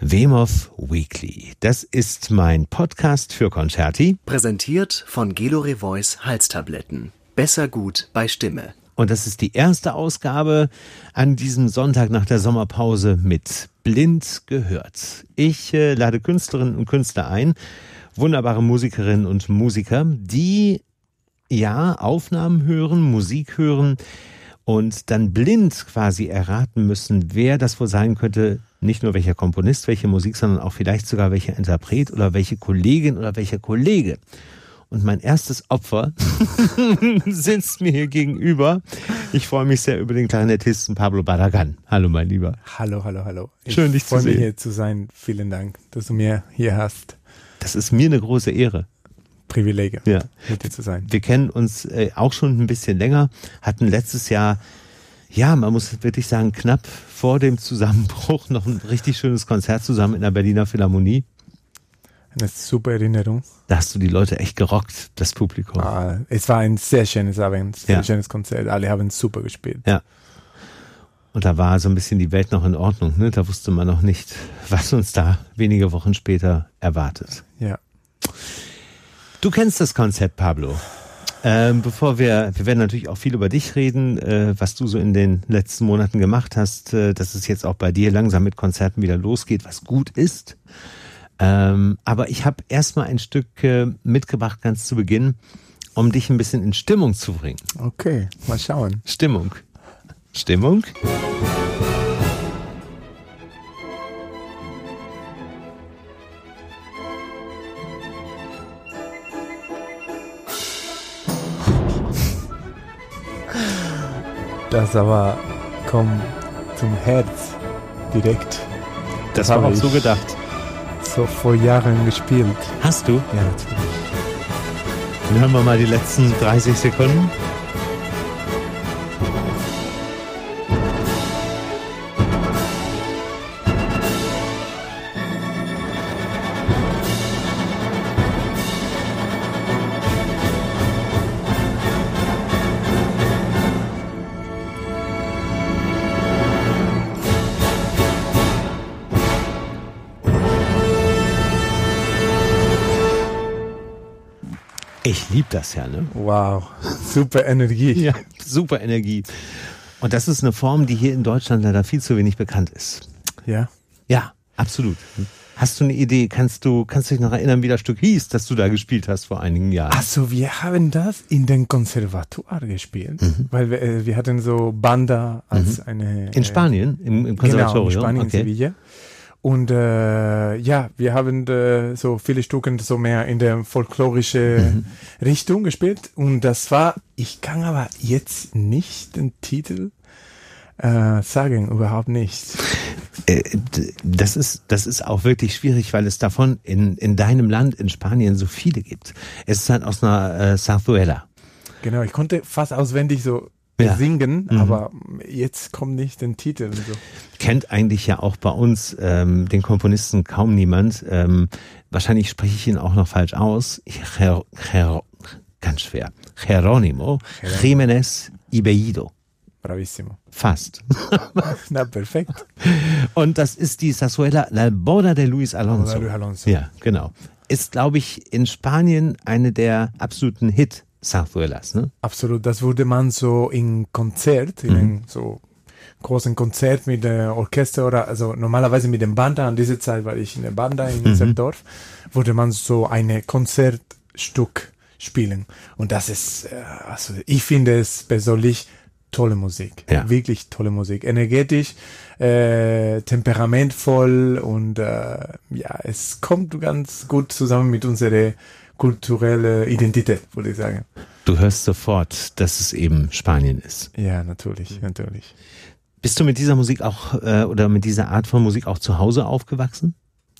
Wemov Weekly. Das ist mein Podcast für Concerti. Präsentiert von Gelore Voice Halstabletten. Besser gut bei Stimme. Und das ist die erste Ausgabe an diesem Sonntag nach der Sommerpause mit Blind gehört. Ich äh, lade Künstlerinnen und Künstler ein, wunderbare Musikerinnen und Musiker, die ja Aufnahmen hören, Musik hören und dann blind quasi erraten müssen, wer das wohl sein könnte, nicht nur welcher Komponist, welche Musik, sondern auch vielleicht sogar welcher Interpret oder welche Kollegin oder welcher Kollege. Und mein erstes Opfer sitzt mir hier gegenüber. Ich freue mich sehr über den Klarinettisten Pablo Barragan. Hallo, mein Lieber. Hallo, hallo, hallo. Schön, dich zu sehen. Ich freue mich hier zu sein. Vielen Dank, dass du mir hier hast. Das ist mir eine große Ehre. Privileg, ja. mit dir zu sein. Wir kennen uns äh, auch schon ein bisschen länger, hatten letztes Jahr ja, man muss wirklich sagen, knapp vor dem Zusammenbruch noch ein richtig schönes Konzert zusammen in der Berliner Philharmonie. Eine super Erinnerung. Da hast du die Leute echt gerockt, das Publikum. Ah, es war ein sehr schönes Abend, sehr ja. schönes Konzert. Alle haben super gespielt. Ja. Und da war so ein bisschen die Welt noch in Ordnung. Ne? Da wusste man noch nicht, was uns da wenige Wochen später erwartet. Ja. Du kennst das Konzept, Pablo. Ähm, bevor wir, wir werden natürlich auch viel über dich reden, äh, was du so in den letzten Monaten gemacht hast, äh, dass es jetzt auch bei dir langsam mit Konzerten wieder losgeht, was gut ist. Ähm, aber ich habe erstmal ein Stück äh, mitgebracht, ganz zu Beginn, um dich ein bisschen in Stimmung zu bringen. Okay, mal schauen. Stimmung. Stimmung. Das aber komm zum Herz direkt. Das, das war auch so gedacht. So vor Jahren gespielt. Hast du? Ja, natürlich. Dann hören wir mal die letzten 30 Sekunden. Ich liebe das ja, ne? Wow, super Energie. ja, super Energie. Und das ist eine Form, die hier in Deutschland leider viel zu wenig bekannt ist. Ja? Ja, absolut. Hast du eine Idee? Kannst du, kannst du dich noch erinnern, wie das Stück hieß, das du da gespielt hast vor einigen Jahren? Also wir haben das in den Konservatoire gespielt, mhm. weil wir, äh, wir hatten so Banda als mhm. eine. In Spanien, im, im Konservatorium? Genau, in Spanien, okay. in Sevilla. Und äh, ja, wir haben äh, so viele Stücke so mehr in der folklorischen mhm. Richtung gespielt. Und das war, ich kann aber jetzt nicht den Titel äh, sagen, überhaupt nicht. Äh, das ist, das ist auch wirklich schwierig, weil es davon in, in deinem Land, in Spanien, so viele gibt. Es ist halt aus einer äh, Zarzuela. Genau, ich konnte fast auswendig so ja. singen, mhm. aber jetzt kommt nicht den Titel. So. Kennt eigentlich ja auch bei uns ähm, den Komponisten kaum niemand. Ähm, wahrscheinlich spreche ich ihn auch noch falsch aus. Ger Ger ganz schwer. Jerónimo Jiménez Ibeido. Bravissimo. Fast. Na, perfekt. Und das ist die Sazuela La Boda de Luis Alonso. Luis Alonso. Ja, genau. Ist, glaube ich, in Spanien eine der absoluten Hit Zarzuelas, ne? Absolut, das wurde man so in Konzert, in mhm. einem so großen Konzert mit der Orchester oder also normalerweise mit dem Banda, an dieser Zeit war ich in der Banda in mhm. Dorf, wurde man so eine Konzertstück spielen. Und das ist, äh, also ich finde es persönlich tolle Musik. Ja. Wirklich tolle Musik. Energetisch, äh, temperamentvoll und äh, ja, es kommt ganz gut zusammen mit unserer kulturelle Identität, würde ich sagen. Du hörst sofort, dass es eben Spanien ist. Ja, natürlich, natürlich. Bist du mit dieser Musik auch äh, oder mit dieser Art von Musik auch zu Hause aufgewachsen?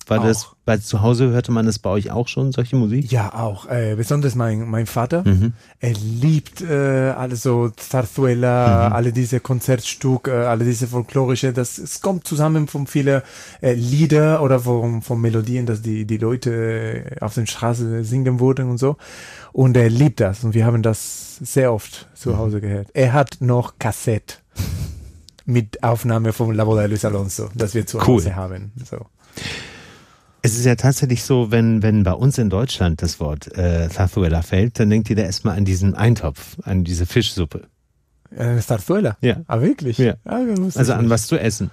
War auch. das, weil zu Hause hörte man das bei euch auch schon, solche Musik? Ja, auch. Äh, besonders mein, mein Vater. Mhm. Er liebt äh, alles so Zarzuela, mhm. alle diese Konzertstücke, äh, alle diese folklorische, das, es kommt zusammen von vielen äh, Lieder oder von, von Melodien, dass die, die Leute äh, auf den Straßen singen wurden und so. Und er liebt das und wir haben das sehr oft zu mhm. Hause mhm. gehört. Er hat noch Kassette mit Aufnahme von La Boda de Luis Alonso, das wir zu cool. Hause haben. So. Es ist ja tatsächlich so, wenn, wenn bei uns in Deutschland das Wort äh, Zarzuela fällt, dann denkt jeder erstmal an diesen Eintopf, an diese Fischsuppe. Eine Zarzuela? Ja. Ah, wirklich? Ja. Ah, Also an was zu essen.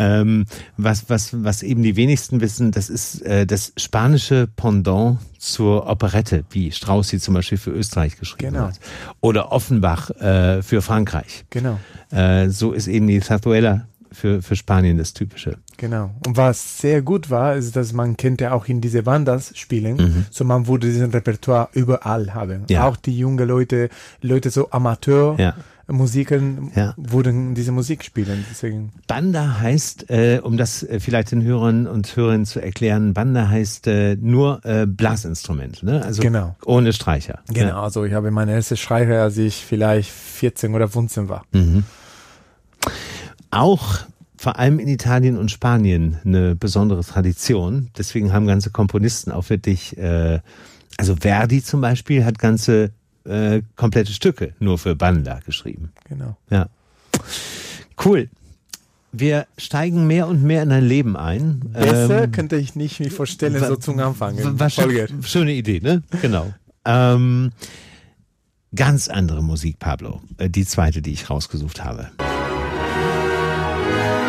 Ähm, was, was, was eben die wenigsten wissen, das ist äh, das spanische Pendant zur Operette, wie Strauss sie zum Beispiel für Österreich geschrieben Genau. hat. Oder Offenbach äh, für Frankreich. Genau. Äh, so ist eben die Zarzuela für, für Spanien das Typische. Genau. Und was sehr gut war, ist, dass man könnte auch in diese Bandas spielen. So man würde diesen Repertoire überall haben. Mhm. Ja. Auch die jungen Leute, Leute so Amateur. Ja. Musiken Ja. würden diese Musik spielen. Deswegen. Banda heißt, äh, um das äh, vielleicht den Hörern und Hörerinnen zu erklären, Banda heißt äh, nur äh, Blasinstrument, ne? Also Genau. ohne Streicher. Genau. Also ich habe meine erste Schreiber, als ich vielleicht 14 oder 15 war. Auch vor allem in Italien und Spanien eine besondere Tradition. Deswegen haben ganze Komponisten auch wirklich, äh, also Verdi zum Beispiel hat ganze äh, komplette Stücke nur für Banda geschrieben. Genau. Ja. Cool. Wir steigen mehr und mehr in dein Leben ein. Besser Ähm, könnte ich nicht mir vorstellen, so zum Anfang. schöne Idee, ne? Genau. Ähm, ganz andere Musik, Pablo. Äh, Die zweite, die ich rausgesucht habe. Wow.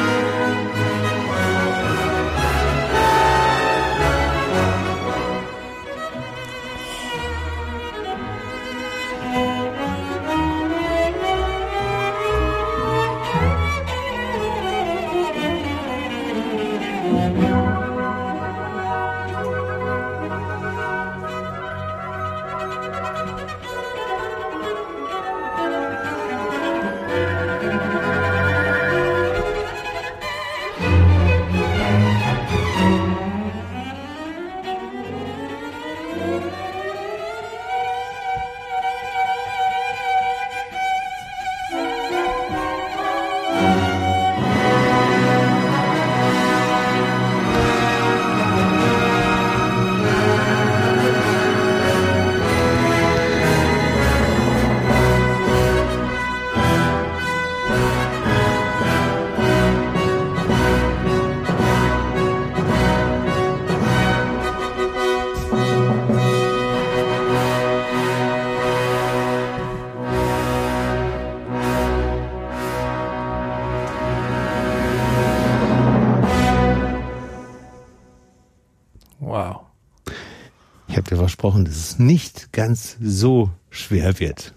Dass es nicht ganz so schwer wird.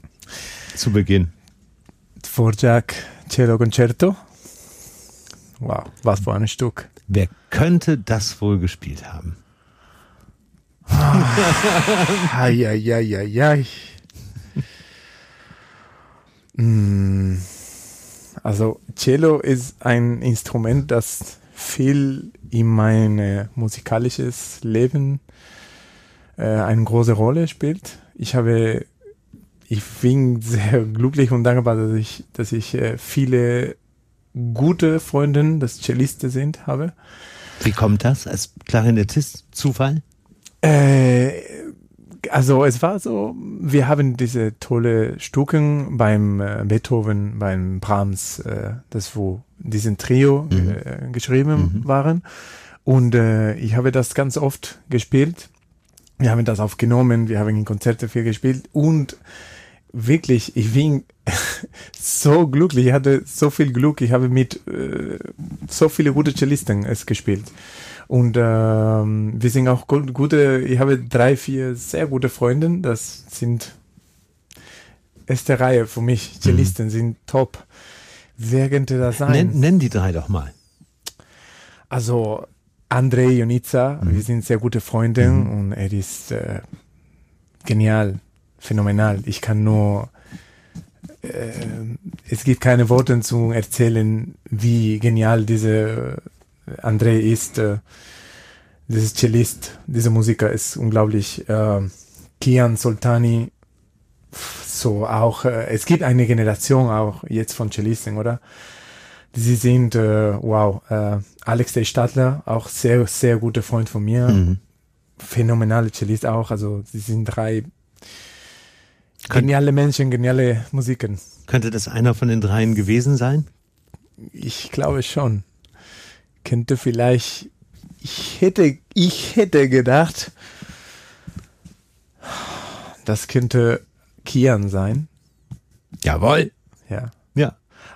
Zu Beginn. Dvorak Cello Concerto. Wow, was für ein Stück. Wer könnte das wohl gespielt haben? Eieieiei. Mm, Also Cello ist ein Instrument, das viel in mein musikalisches Leben eine große Rolle spielt. Ich habe, ich bin sehr glücklich und dankbar, dass ich, dass ich äh, viele gute Freunde, das Celliste sind, habe. Wie kommt das als Klarinettist? Zufall? Äh, also es war so, wir haben diese tolle Stücken beim äh, Beethoven, beim Brahms, äh, das wo diesen Trio äh, geschrieben waren. Und äh, ich habe das ganz oft gespielt. Wir haben das aufgenommen, wir haben in Konzerte viel gespielt und wirklich, ich bin so glücklich, ich hatte so viel Glück, ich habe mit äh, so viele gute Cellisten es gespielt. Und ähm, wir sind auch gu- gute, ich habe drei, vier sehr gute Freunde, das sind erste Reihe für mich, Cellisten sind top. Wer könnte das sein? Nenn, nenn die drei doch mal. Also Andrei Jonica, wir sind sehr gute Freunde und er ist äh, genial, phänomenal. Ich kann nur, äh, es gibt keine Worte zu erzählen, wie genial diese äh, Andrei ist. Äh, dieses Cellist, dieser Musiker ist unglaublich. Äh, Kian Soltani, so auch, äh, es gibt eine Generation auch jetzt von Cellisten, oder? Sie sind, äh, wow, äh, Alex der Stadler, auch sehr, sehr guter Freund von mir. Mhm. Phänomenale Cellist auch, also sie sind drei Könnt- geniale Menschen, geniale Musiken. Könnte das einer von den dreien gewesen sein? Ich glaube schon. Könnte vielleicht, ich ich hätte, ich hätte gedacht, das könnte Kian sein. Jawohl. Ja.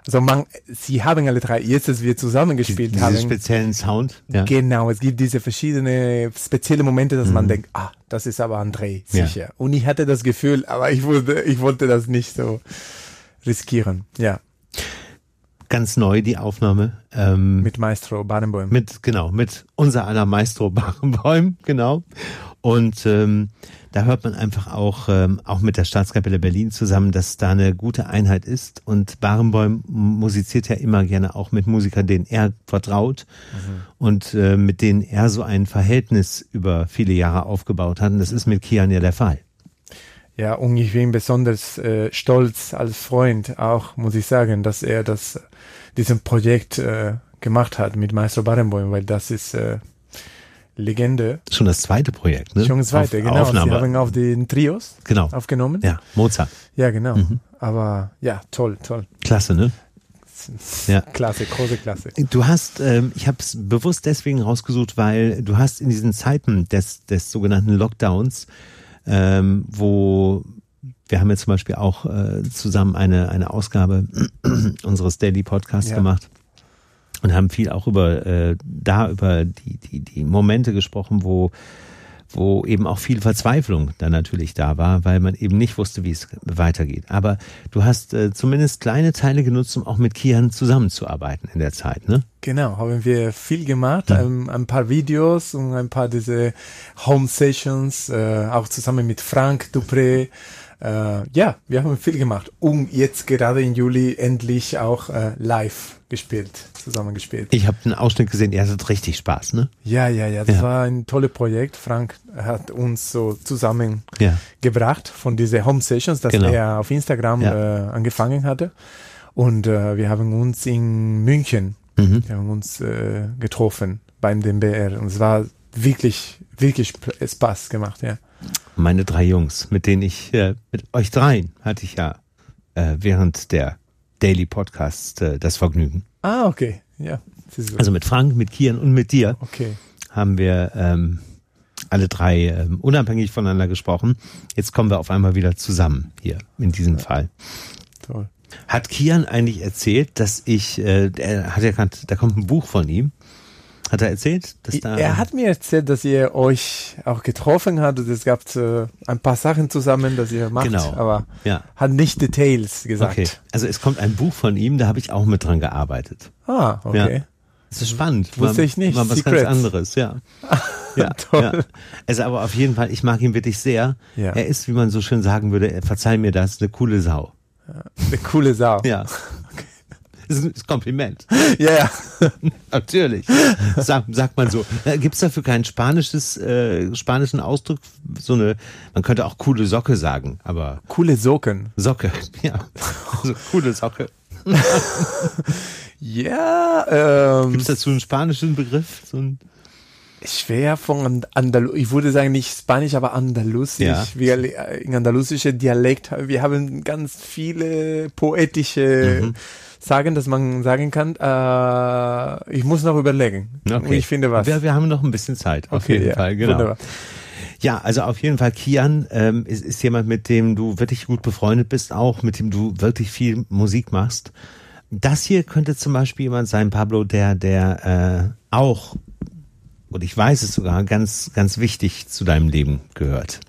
Ja. Also man, sie haben alle drei, jetzt, dass wir zusammengespielt Diesen haben. speziellen Sound. Ja. Genau, es gibt diese verschiedenen spezielle Momente, dass man denkt, ah, das ist aber André, Ja. sicher. Und ich hatte das Gefühl, aber ich wollte, ich wollte das nicht so riskieren. Ja, Ganz neu die Aufnahme. Ähm, mit Maestro Badenboim. Mit, genau, mit unser aller Maestro Barenboim, genau. Und ähm, da hört man einfach auch, ähm, auch mit der Staatskapelle Berlin zusammen, dass da eine gute Einheit ist. Und Barenboim musiziert ja immer gerne auch mit Musikern, denen er vertraut und äh, mit denen er so ein Verhältnis über viele Jahre aufgebaut hat. Und das ist mit Kian ja der Fall. Ja, und ich bin besonders äh, stolz als Freund auch, muss ich sagen, dass er das, diesem Projekt äh, gemacht hat mit Maestro Barenboim, weil das ist äh, Legende. Schon das zweite Projekt, ne? Schon das zweite, Auf, genau. Aufnahme. Sie haben auf den Trios genau. aufgenommen. Ja, Mozart. Ja, genau. Mhm. Aber ja, toll, toll. Klasse, ne? Ja. Klasse, große Klasse. Du hast, ähm, ich habe es bewusst deswegen rausgesucht, weil du hast in diesen Zeiten des, des sogenannten Lockdowns, ähm, wo wir haben jetzt zum Beispiel auch äh, zusammen eine, eine Ausgabe unseres Daily Podcasts Ja. gemacht und haben viel auch über äh, da über die, die, die Momente gesprochen, wo wo eben auch viel Verzweiflung dann natürlich da war, weil man eben nicht wusste, wie es weitergeht. Aber du hast äh, zumindest kleine Teile genutzt, um auch mit Kian zusammenzuarbeiten in der Zeit, ne? Genau, haben wir viel gemacht, ein, ein paar Videos und ein paar diese Home Sessions, äh, auch zusammen mit Frank Dupré. Äh, ja, wir haben viel gemacht und jetzt gerade im Juli endlich auch äh, live gespielt, zusammen gespielt. Ich habe einen Ausschnitt gesehen, ihr hattet richtig Spaß, ne? Ja, ja, ja, das Ja. war ein tolles Projekt. Frank hat uns so zusammengebracht Ja. von diese Home Sessions, das Genau. er auf Instagram Ja. äh, angefangen hatte. Und äh, wir haben uns in München, Mhm. wir haben uns äh, getroffen beim DMBR und es war wirklich, wirklich Spaß gemacht, ja. Meine drei Jungs, mit denen ich, äh, mit euch dreien hatte ich ja äh, während der Daily Podcast äh, das Vergnügen. Ah, okay, ja. Also mit Frank, mit Kian und mit dir okay. haben wir ähm, alle drei ähm, unabhängig voneinander gesprochen. Jetzt kommen wir auf einmal wieder zusammen hier in diesem Fall. Toll. Hat Kian eigentlich erzählt, dass ich, äh, er hat ja grad, da kommt ein Buch von ihm. Hat er erzählt, dass da er hat mir erzählt, dass ihr euch auch getroffen habt und es gab äh, ein paar Sachen zusammen, dass ihr macht, Genau. aber ja hat nicht Details gesagt. okay. Also es kommt ein Buch von ihm, da habe ich auch mit dran gearbeitet. Ah, okay. Ja. Das ist spannend. Wusste Mal- ich nicht. Mal was Secrets. ganz anderes, ja. Ja, Toll. ja. Also aber auf jeden Fall, ich mag ihn wirklich sehr. Ja. Er ist, wie man so schön sagen würde, er- verzeih mir das, eine coole Sau. Eine coole Sau. Ja. Das ist ein Kompliment. ja. ja. Natürlich. Sag, sagt man so. Äh, Gibt es dafür keinen spanisches, äh, spanischen Ausdruck? So eine, man könnte auch coole Socke sagen, aber Coole Socken. Socke, ja. Also coole Socke. Ja, ähm, Gibt es dazu einen spanischen Begriff? So ein, schwer von And- Andalu ich würde sagen nicht Spanisch, aber Andalusisch. Ja. Wir, äh, in andalusischer Dialekt, wir haben ganz viele poetische Mhm. Sagen, dass man sagen kann, äh, ich muss noch überlegen. Und Ich finde was. Wir, wir haben noch ein bisschen Zeit, auf Okay, jeden ja, Fall, genau. wunderbar. Ja, also auf jeden Fall Kian ähm, ist, ist jemand, mit dem du wirklich gut befreundet bist, auch mit dem du wirklich viel Musik machst. Das hier könnte zum Beispiel jemand sein, Pablo, der, der äh, auch, und ich weiß es sogar, ganz, ganz wichtig zu deinem Leben gehört.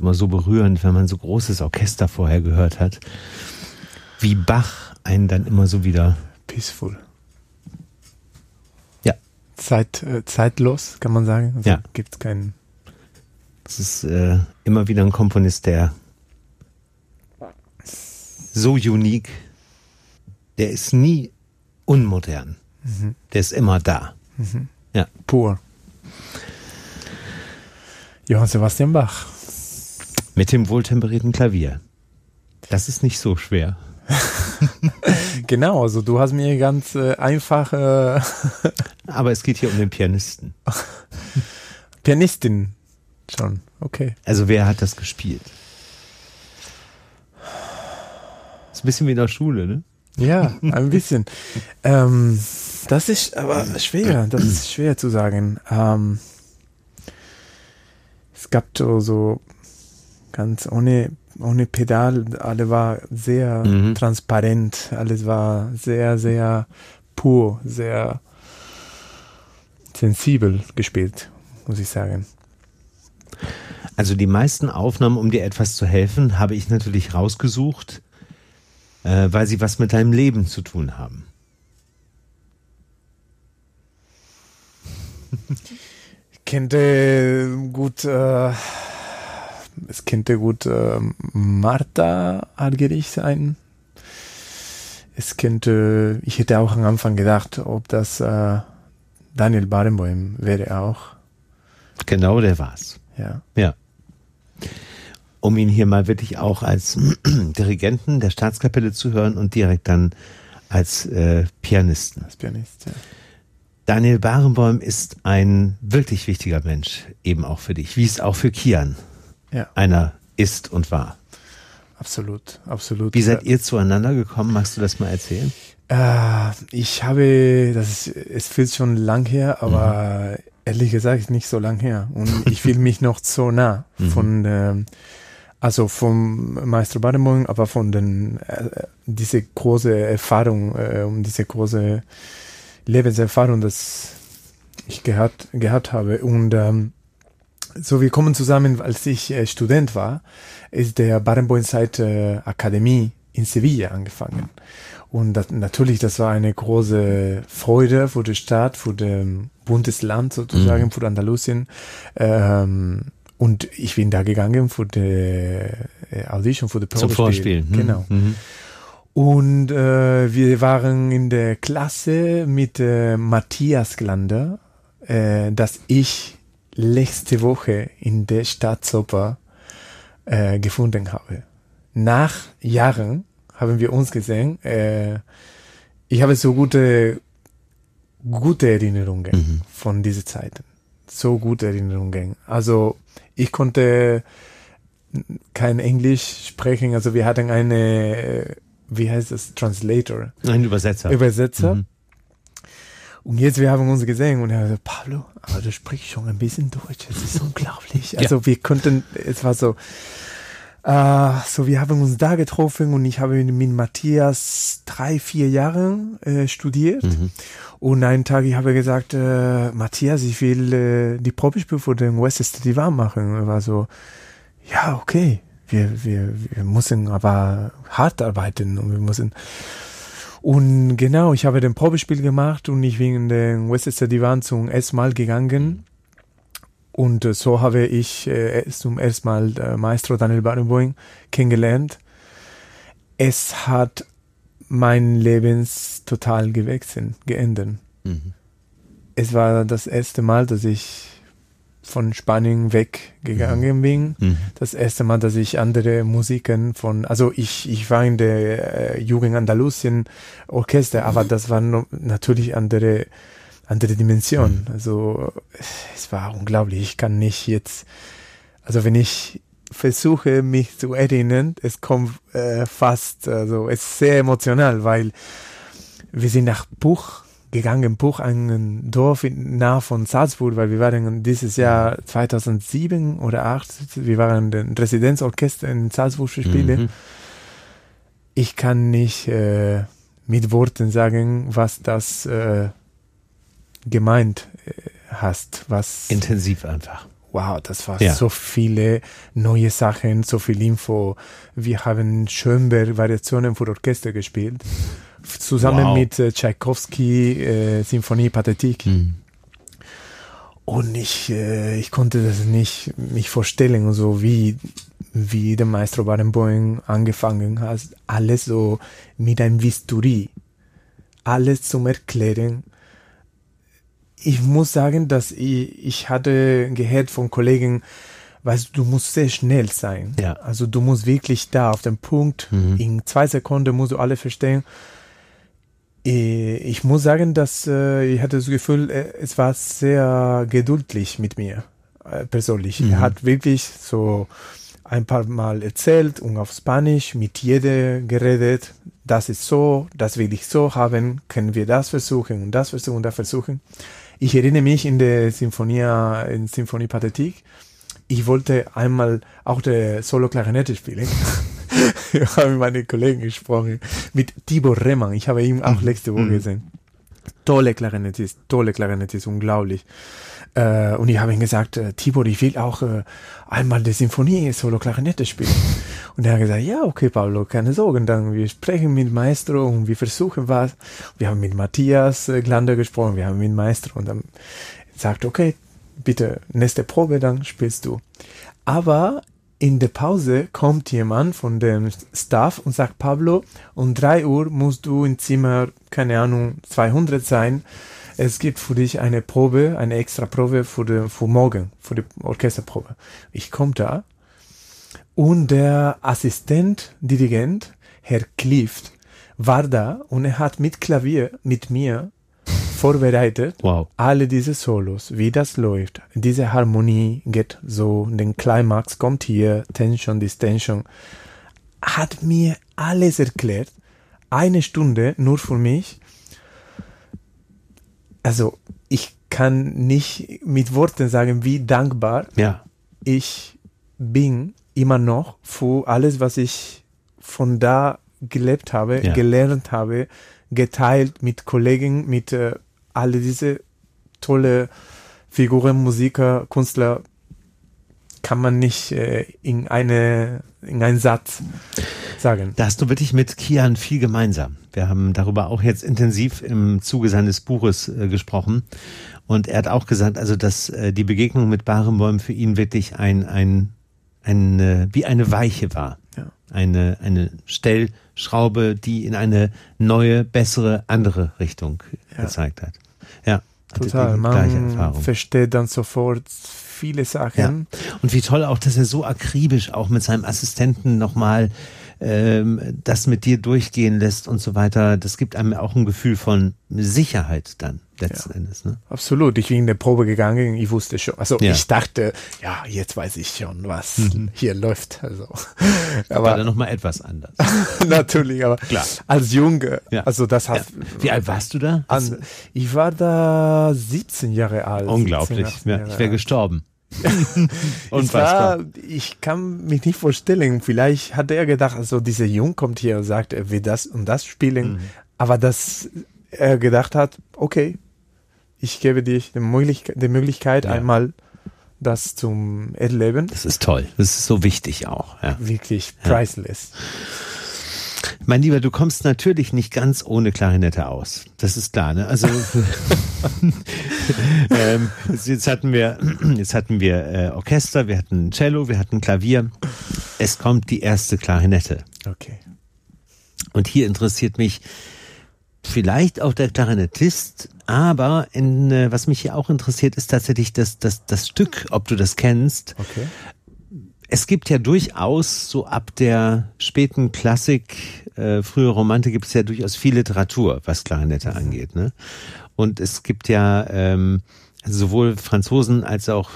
Immer so berührend, wenn man so großes Orchester vorher gehört hat, wie Bach einen dann immer so wieder. Peaceful. Ja. Zeit, äh, zeitlos, kann man sagen. Also Ja. Gibt es keinen. Es ist äh, immer wieder ein Komponist, der so unique, der ist nie unmodern. Der ist immer da. Ja. Pur. Johann Sebastian Bach. Mit dem wohltemperierten Klavier. Das ist nicht so schwer. Genau, also du hast mir ganz äh, einfach äh, Aber es geht hier um den Pianisten. Pianistin schon. Okay. Also wer hat das gespielt? Ist ein bisschen wie in der Schule, ne? Ja, ein bisschen. ähm, das ist aber schwer, das ist schwer zu sagen. Ähm, es gab so, so ganz ohne, ohne Pedal, alles war sehr Mhm. transparent, alles war sehr, sehr pur, sehr sensibel gespielt, muss ich sagen. Also die meisten Aufnahmen, um dir etwas zu helfen, habe ich natürlich rausgesucht, äh, weil sie was mit deinem Leben zu tun haben. Ich könnte gut, äh, es könnte gut äh, Martha Argerich sein. Es könnte, ich hätte auch am Anfang gedacht, ob das äh, Daniel Barenboim wäre auch. Genau, der war's. Ja. Ja. Um ihn hier mal wirklich auch als Dirigenten der Staatskapelle zu hören und direkt dann als äh, Pianisten. Als Pianist. Ja. Daniel Barenboim ist ein wirklich wichtiger Mensch, eben auch für dich, wie es auch für Kian ja, einer ist und war. absolut, absolut. Wie seid ihr zueinander gekommen? Magst du das mal erzählen? Äh, ich habe, das ist, es fühlt schon lang her, aber ehrlich gesagt nicht so lang her. Und ich fühle mich noch so nah von, ähm, also vom Maestro Badenboim, aber von den, äh, diese große Erfahrung äh, und diese große Lebenserfahrung, das ich gehabt, gehabt habe. Und ähm, so, wir kommen zusammen, als ich äh, Student war, ist der Barenboim Seit äh, Akademie in Sevilla angefangen. Und das, natürlich, das war eine große Freude für die Stadt, für den Bundesland sozusagen, für Andalusien. Ähm, und ich bin da gegangen für die äh, Audition, für die Zum Probespiel. Vorspielen. Hm. Genau. Mhm. Und äh, wir waren in der Klasse mit äh, Matthias Glander, äh, dass ich letzte Woche in der Staatsoper äh, gefunden habe. Nach Jahren haben wir uns gesehen. Äh, ich habe so gute, gute Erinnerungen von dieser Zeit. So gute Erinnerungen. Also ich konnte kein Englisch sprechen. Also wir hatten eine, äh, wie heißt das, Translator, Ein Übersetzer. Übersetzer. Mhm. Und jetzt, wir haben uns gesehen und er gesagt, Pablo, aber du sprichst schon ein bisschen Deutsch, es ist unglaublich. Also wir konnten, es war so, äh, so wir haben uns da getroffen und ich habe mit Matthias drei, vier Jahre äh, studiert. Und einen Tag, ich habe gesagt, äh, Matthias, ich will äh, die Probespiel für den West Divan machen. Er war so, ja, okay, wir, wir, wir müssen aber hart arbeiten und wir müssen und genau, ich habe den Probespiel gemacht und ich bin in den Westchester Divan zum ersten Mal gegangen. Und äh, so habe ich äh, zum ersten Mal äh, Maestro Daniel Barenboim kennengelernt. Es hat mein Lebens total gewechselt, geändert. Mhm. Es war das erste Mal, dass ich von Spanien weggegangen bin. Mhm. Das erste Mal, dass ich andere Musiken von, also ich, ich war in der äh, Jugend Andalusien Orchester, aber das war no, natürlich andere, andere Dimension. Also es war unglaublich. Ich kann nicht jetzt, also wenn ich versuche mich zu erinnern, es kommt äh, fast, also es ist sehr emotional, weil wir sind nach Buch gegangen, Buch, ein Dorf in, nah von Salzburg, weil wir waren dieses Jahr 2007 oder 2008, wir waren im Residenzorchester in Salzburg für Spiele. Mhm. Ich kann nicht äh, mit Worten sagen, was das äh, gemeint äh, hast, was Intensiv einfach. wow, das war ja. so viele neue Sachen, so viel Info. Wir haben Schönberg-Variationen für Orchester gespielt, zusammen wow. mit äh, Tchaikovsky, äh, Symphonie Pathetique. Mhm. Und ich, äh, ich konnte das nicht mich vorstellen, so wie, wie der Maestro Barenboim angefangen hat, alles so mit einem Bisturi, alles zum Erklären ich muss sagen, dass ich, ich hatte gehört von Kollegen, weißt du, du musst sehr schnell sein. Ja. Also du musst wirklich da auf dem Punkt, mhm. in zwei Sekunden musst du alle verstehen. Äh, ich muss sagen, dass äh, ich hatte das Gefühl, äh, es war sehr geduldig mit mir persönlich. Mhm. Er hat wirklich so ein paar Mal erzählt und auf Spanisch mit jedem geredet. Das ist so, das will ich so haben. Können wir das versuchen und das versuchen und das versuchen. Ich erinnere mich in der Sinfonie, in Sinfonie Pathetik, ich wollte einmal auch der Solo-Klarinette spielen. ich habe mit meinen Kollegen gesprochen, mit Tibor Rehmann. Ich habe ihn auch mhm. letzte Woche mhm. gesehen. Tolle Klarinettist, tolle Klarinettist, unglaublich. Äh, und ich habe ihm gesagt, äh, Tibor, ich will auch äh, einmal die Sinfonie Solo Klarinette spielen. Und er hat gesagt, ja, okay, Pablo, keine Sorgen, dann wir sprechen mit Maestro und wir versuchen was. Wir haben mit Matthias äh, Glander gesprochen, wir haben mit Maestro und dann sagt, okay, bitte nächste Probe, dann spielst du. Aber in der Pause kommt jemand von dem Staff und sagt, Pablo, um drei Uhr musst du im Zimmer, keine Ahnung, 200 sein es gibt für dich eine Probe, eine extra Probe für, die, für morgen, für die Orchesterprobe. Ich komme da und der Assistent, Dirigent, Herr Clift, war da und er hat mit Klavier, mit mir vorbereitet, wow. alle diese Solos, wie das läuft. Diese Harmonie geht so, den Climax kommt hier, Tension, Distension. Hat mir alles erklärt. Eine Stunde nur für mich also ich kann nicht mit Worten sagen, wie dankbar ja. ich bin immer noch für alles, was ich von da gelebt habe, ja. gelernt habe, geteilt mit Kollegen, mit äh, alle diese tolle Figuren, Musiker, Künstler, kann man nicht äh, in eine in einen Satz sagen. Da hast du wirklich mit Kian viel gemeinsam. Wir haben darüber auch jetzt intensiv im Zuge seines Buches äh, gesprochen. Und er hat auch gesagt, also dass äh, die Begegnung mit Barenboim für ihn wirklich ein, ein, ein äh, wie eine Weiche war. Eine, eine Stellschraube, die in eine neue, bessere, andere Richtung ja. gezeigt hat. Ja. Total. Man versteht dann sofort viele Sachen. Ja. Und wie toll auch, dass er so akribisch auch mit seinem Assistenten nochmal ähm, das mit dir durchgehen lässt und so weiter. Das gibt einem auch ein Gefühl von Sicherheit dann letzten ja, Endes. Ne? Absolut. Ich bin in der Probe gegangen, ich wusste schon. Also ja. ich dachte, ja, jetzt weiß ich schon, was mhm. hier läuft. Also, aber war dann nochmal etwas anders. natürlich, aber Klar. als Junge, ja. also das hat. Wie alt warst du da? An, ich war da 17 Jahre alt. Unglaublich. 17, Jahre ich wäre gestorben. Unfassbar. War, ich kann mich nicht vorstellen, vielleicht hat er gedacht, also dieser Jung kommt hier und sagt, er will das und das spielen, mhm. aber dass er gedacht hat, okay, ich gebe dir die Möglichkeit, die Möglichkeit ja. einmal das zum Erleben. Das ist toll. Das ist so wichtig auch. Ja. Wirklich priceless. Ja. Mein Lieber, du kommst natürlich nicht ganz ohne Klarinette aus. Das ist klar, ne? Also ähm, jetzt hatten wir, jetzt hatten wir äh, Orchester, wir hatten Cello, wir hatten Klavier. Es kommt die erste Klarinette. Okay. Und hier interessiert mich vielleicht auch der Klarinettist, aber in, äh, was mich hier auch interessiert, ist tatsächlich das, das, das Stück, ob du das kennst. Okay. Es gibt ja durchaus so ab der späten Klassik, äh, frühe Romantik gibt es ja durchaus viel Literatur, was Klarinette angeht. Ne? Und es gibt ja ähm, also sowohl Franzosen als auch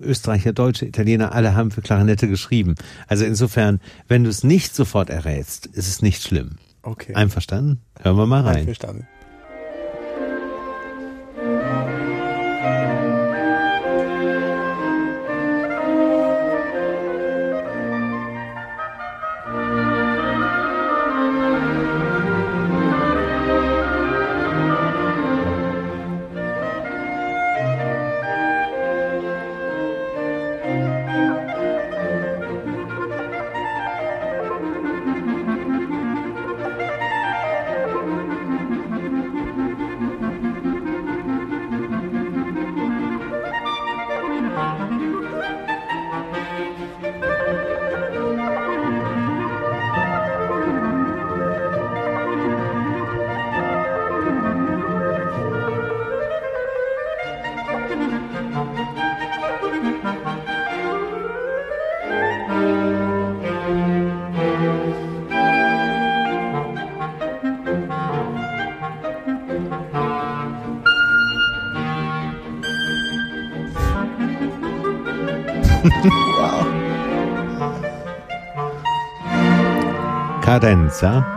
Österreicher, Deutsche, Italiener, alle haben für Klarinette geschrieben. Also insofern, wenn du es nicht sofort errätst, ist es nicht schlimm. Okay. Einverstanden? Hören wir mal rein. Einverstanden. Huh.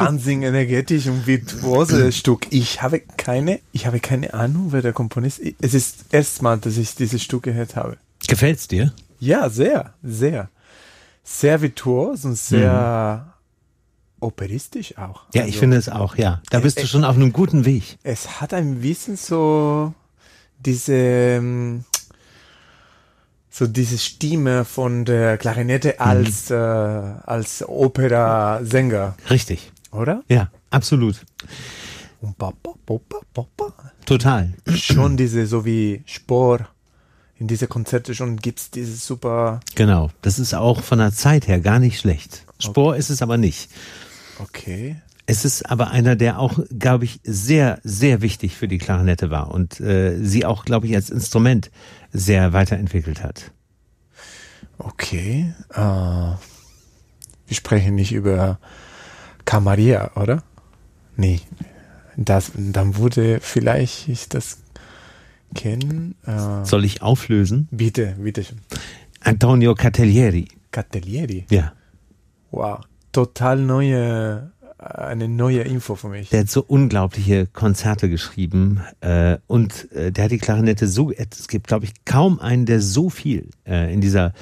Wahnsinn energetisch und virtuose Stück. Ich habe keine, ich habe keine Ahnung, wer der Komponist ist. Es ist das erste Mal, dass ich dieses Stück gehört habe. Gefällt's dir? Ja, sehr, sehr. Sehr virtuos und sehr mhm. operistisch auch. Ja, also, ich finde es auch, ja. Da bist es, du schon auf einem guten Weg. Es hat ein bisschen so diese, ähm, so diese Stimme von der Klarinette als, mhm. äh, als Operasänger. Richtig. Oder? Ja, absolut. Total. Schon diese, so wie Spor in diese Konzerte schon gibt's dieses super. Genau, das ist auch von der Zeit her gar nicht schlecht. Spor okay. ist es aber nicht. Okay. Es ist aber einer, der auch, glaube ich, sehr, sehr wichtig für die Klarinette war und äh, sie auch, glaube ich, als Instrument sehr weiterentwickelt hat. Okay. Äh, wir sprechen nicht über Camaria, oder? Nee. Das, dann würde vielleicht ich das kennen. Äh, Soll ich auflösen? Bitte, bitte schon. Antonio Catellieri. Catellieri? Ja. Wow. Total neue, eine neue Info für mich. Der hat so unglaubliche Konzerte geschrieben äh, und äh, der hat die Klarinette so, es gibt glaube ich kaum einen, der so viel äh, in dieser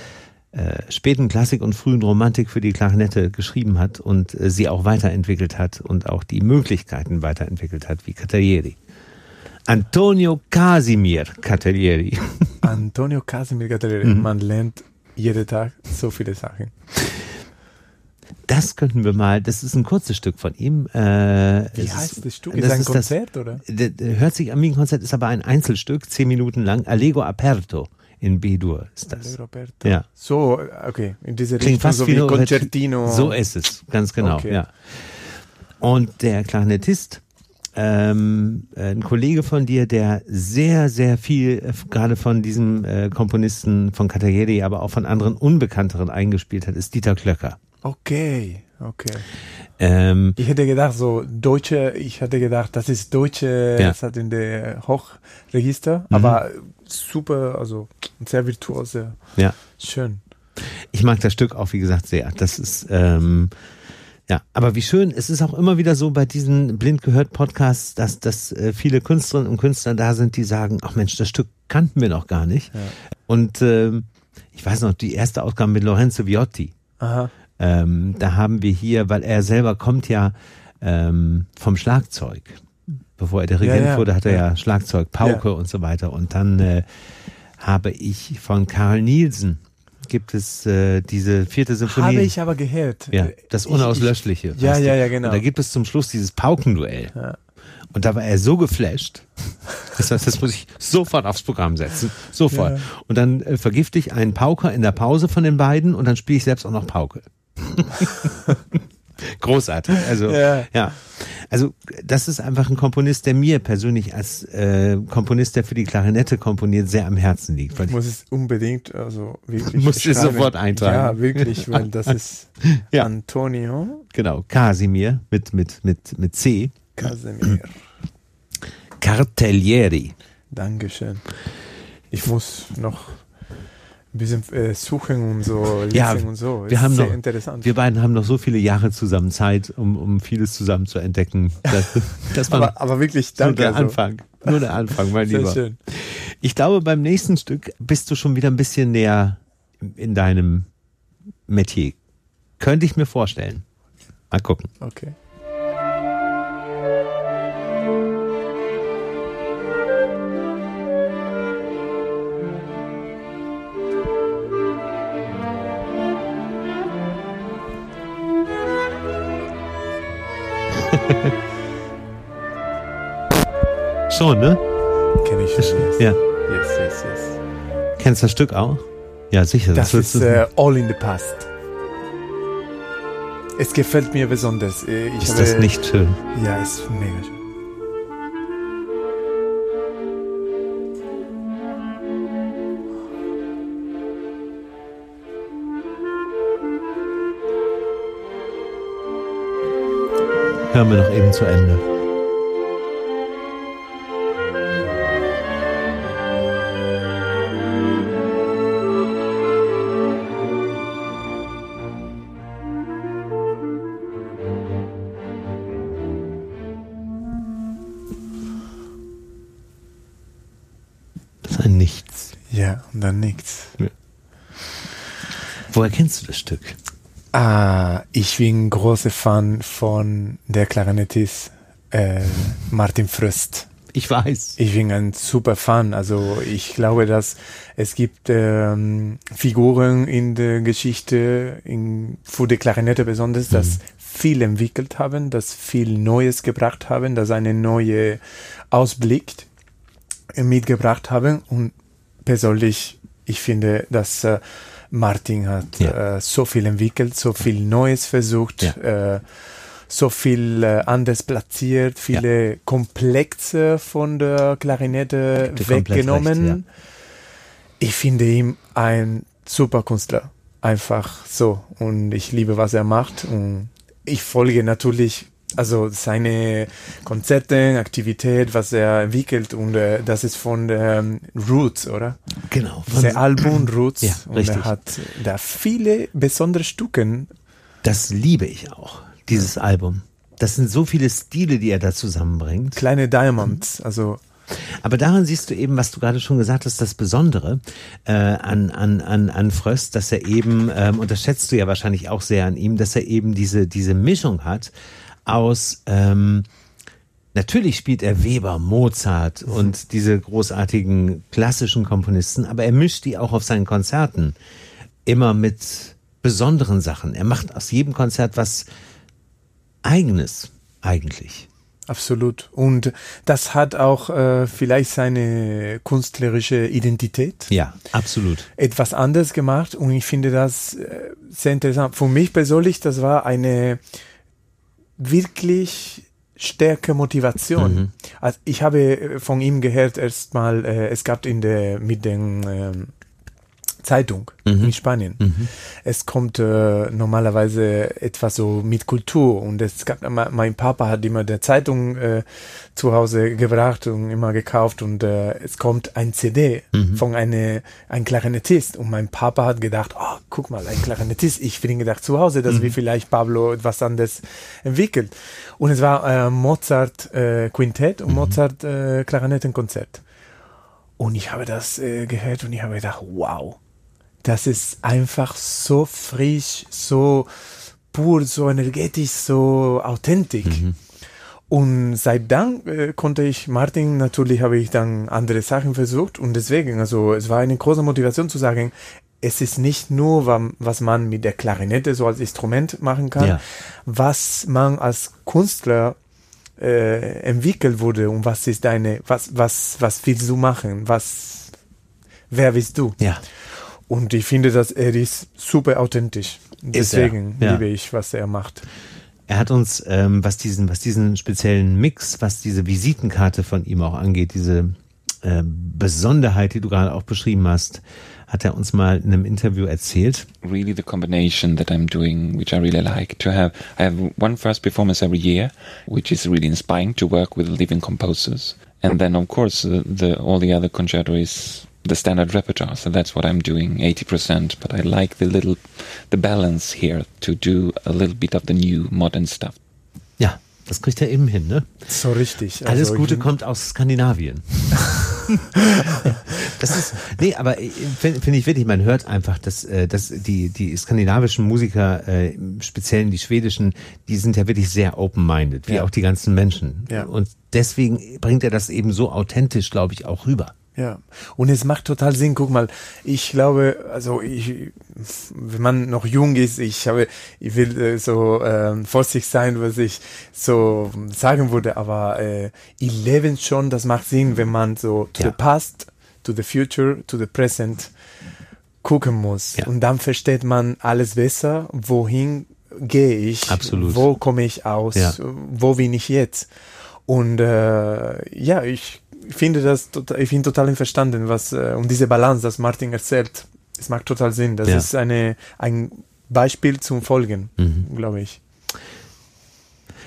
äh, späten Klassik und frühen Romantik für die Klarinette geschrieben hat und äh, sie auch weiterentwickelt hat und auch die Möglichkeiten weiterentwickelt hat, wie Cataglieri. Antonio Casimir Cataglieri. Antonio Casimir Cataglieri. Mhm. Man lernt jeden Tag so viele Sachen. Das könnten wir mal, das ist ein kurzes Stück von ihm. Äh, Wie heißt ist, das Stück? Ist das ein Konzert, das, oder? Hört sich an wie ein Konzert, ist aber ein Einzelstück, zehn Minuten lang, Allego Aperto in B-Dur ist das. Roberto. Ja. So, okay, in diese Klingt Richtung, fast so wie Concertino. So ist es, ganz genau, okay. ja. Und der Klarinettist, ähm, ein Kollege von dir, der sehr, sehr viel äh, gerade von diesem äh, Komponisten von Cataglieri, aber auch von anderen Unbekannteren eingespielt hat, ist Dieter Klöcker. Okay, okay. Ähm, ich hätte gedacht, so deutsche, ich hätte gedacht, das ist deutsche, ja. das hat in der Hochregister, mhm. aber super, also sehr virtuos, sehr ja. schön. Ich mag das Stück auch, wie gesagt, sehr. Das ist, ähm, ja, aber wie schön, es ist auch immer wieder so bei diesen blind gehört Podcasts, dass, dass äh, viele Künstlerinnen und Künstler da sind, die sagen, ach Mensch, das Stück kannten wir noch gar nicht. Ja. Und ähm, ich weiß noch, die erste Ausgabe mit Lorenzo Viotti. Aha. Ähm, da haben wir hier, weil er selber kommt ja ähm, vom Schlagzeug. Bevor er Dirigent ja, ja. wurde, hat er ja, Schlagzeug, Pauke und so weiter. Und dann äh, habe ich von Karl Nielsen gibt es äh, diese vierte Symphonie. Habe ich aber gehört. Ja, das Unauslöschliche. Ich, ja, ja, ja, genau. Und da gibt es zum Schluss dieses Paukenduell. Ja. Und da war er so geflasht. Das heißt, das muss ich sofort aufs Programm setzen. Sofort. Ja. Und dann äh, vergifte ich einen Pauker in der Pause von den beiden und dann spiele ich selbst auch noch Pauke. Großartig. Also ja. ja. Also das ist einfach ein Komponist, der mir persönlich als äh, Komponist, der für die Klarinette komponiert, sehr am Herzen liegt. ich muss es unbedingt, also wirklich. Muss ich sofort eintragen. Ja, wirklich, weil das ist ja. Antonio. Genau, Casimir mit mit mit mit C. Casimir. Cartellieri. Dankeschön. ich muss noch ein bisschen äh, suchen und so, lesen Ja, und so. wir Ist haben sehr noch- interessant. Wir beiden haben noch so viele Jahre zusammen Zeit, um, um vieles zusammen zu entdecken. Das, das war aber, aber wirklich, nur danke. der also. Anfang. Nur der Anfang, mein Sehr Lieber. schön. Ich glaube, beim nächsten Stück bist du schon wieder ein bisschen näher in deinem Metier. Könnte ich mir vorstellen. Mal gucken. Okay. Schon, ne? Kenne ich schon. Yes. Ja. Yes, yes, yes. Kennst du das Stück auch? Ja, sicher. Das wird's- ist äh, All in the Past. Es gefällt mir besonders. Äh, Ich ist habe, das nicht schön? Ja, ist mega schön. Hören wir noch eben zu Ende. Woher kennst du das Stück? Ah, ich bin großer Fan von der Klarinettist äh, Martin Fröst. Ich weiß. Ich bin ein super Fan. Also ich glaube, dass es gibt ähm, Figuren in der Geschichte, in, für die Klarinette besonders, das viel entwickelt haben, das viel Neues gebracht haben, das eine neue Ausblick mitgebracht haben. Und persönlich, ich finde, dass äh, Martin hat Ja. äh, so viel entwickelt, so viel Neues versucht, äh, so viel äh, anders platziert, viele Komplexe von der Klarinette komplett weggenommen. recht, Ich finde ihn ein super Künstler. Einfach so. Und ich liebe, was er macht. Und ich folge natürlich, also seine Konzerte, Aktivität, was er entwickelt. Und äh, das ist von ähm, Roots, oder? Genau. Diese Album Roots. Ja, und richtig. er hat da viele besondere Stücken. Das liebe ich auch, dieses Album. Das sind so viele Stile, die er da zusammenbringt. Kleine Diamonds. Also Aber daran siehst du eben, was du gerade schon gesagt hast, das Besondere äh, an, an, an, an Fröst, dass er eben, ähm, und das schätzt du ja wahrscheinlich auch sehr an ihm, dass er eben diese, diese Mischung hat aus, ähm, natürlich spielt er Weber, Mozart und diese großartigen klassischen Komponisten, aber er mischt die auch auf seinen Konzerten immer mit besonderen Sachen. Er macht aus jedem Konzert was Eigenes, eigentlich. absolut. Und das hat auch äh, vielleicht seine künstlerische Identität. Ja, absolut. etwas anders gemacht und ich finde das äh, sehr interessant. Für mich persönlich, das war eine wirklich starke Motivation. Also ich habe äh, von ihm gehört erstmal, äh, es gab in der mit den ähm, Zeitung in Spanien. Es kommt äh, normalerweise etwas so mit Kultur und es gab, me- mein Papa hat immer der Zeitung äh, zu Hause gebracht und immer gekauft und äh, es kommt ein CD von eine ein Klarinettist und mein Papa hat gedacht, oh, guck mal, ein Klarinettist. Ich bin gedacht zu Hause, dass wir vielleicht Pablo etwas anderes entwickelt. Und es war äh, Mozart äh, Quintett und Mozart äh, Klarinettenkonzert. Und ich habe das äh, gehört und ich habe gedacht, wow, das ist einfach so frisch, so pur, so energetisch, so authentisch. Und seit dann äh, konnte ich Martin, natürlich habe ich dann andere Sachen versucht und deswegen, also es war eine große Motivation zu sagen, es ist nicht nur, wa- was man mit der Klarinette so als Instrument machen kann, Ja. was man als Künstler äh, entwickelt wurde und was ist deine, was, was, was willst du machen, was, wer bist du? Ja. Und ich finde, dass er ist super authentisch. Ist Deswegen ja. liebe ich, was er macht. Er hat uns, ähm, was diesen, was diesen speziellen Mix, was diese Visitenkarte von ihm auch angeht, diese äh, Besonderheit, die du gerade auch beschrieben hast, hat er uns mal in einem Interview erzählt. really the combination that I'm doing, which I really like to have. I have one first performance every year, which is really inspiring to work with living composers. And then, of course, uh, the all the other concerto is the standard repertoire. So that's what I'm doing, 80%. But I like the little, the balance here to do a little bit of the new modern stuff. Ja, das kriegt er eben hin, ne? So richtig. Alles Also Gute ich- kommt aus Skandinavien. das ist, nee, aber finde find ich wirklich, man hört einfach, dass, äh, dass die, die skandinavischen Musiker, äh, speziell die schwedischen, die sind ja wirklich sehr open-minded, wie Ja. auch die ganzen Menschen. Ja. Und deswegen bringt er das eben so authentisch, glaube ich, auch rüber. Ja, und es macht total Sinn. Guck mal, ich glaube, also ich, wenn man noch jung ist, ich habe, ich will äh, so ähm, vorsichtig sein, was ich so sagen würde, aber äh, ich lebe schon, das macht Sinn, wenn man so to Ja. the past, to the future, to the present gucken muss. Ja. Und dann versteht man alles besser, wohin gehe ich, Absolut. wo komme ich aus, Ja. wo bin ich jetzt. Und äh, ja, ich finde das total, ich finde total verstanden, was äh, um diese Balance, das Martin erzählt. Es macht total Sinn. Das Ja. ist eine ein Beispiel zum Folgen, Mhm. glaube ich.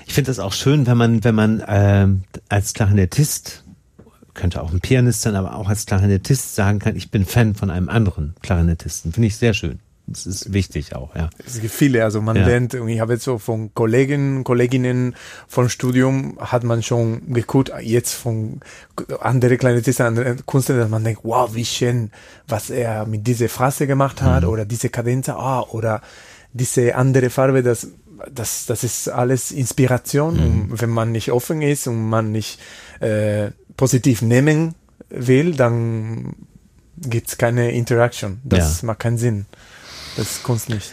Ich finde das auch schön, wenn man, wenn man ähm, als Klarinettist, könnte auch ein Pianist sein, aber auch als Klarinettist sagen kann, ich bin Fan von einem anderen Klarinettisten. Finde ich sehr schön. Das ist wichtig auch, ja. Es gibt viele, also man Ja. lernt, und ich habe jetzt so von Kollegen, Kolleginnen vom Studium hat man schon geguckt, jetzt von andere Klarinettisten, andere Künstler, dass man denkt, wow, wie schön, was er mit dieser Phrase gemacht hat, Mhm. oder diese Kadenz, ah, oder diese andere Farbe, das, das, das ist alles Inspiration. Mhm. Und wenn man nicht offen ist und man nicht äh, positiv nehmen will, dann gibt's keine Interaction. Das Ja. macht keinen Sinn. Das ist Kunst nicht.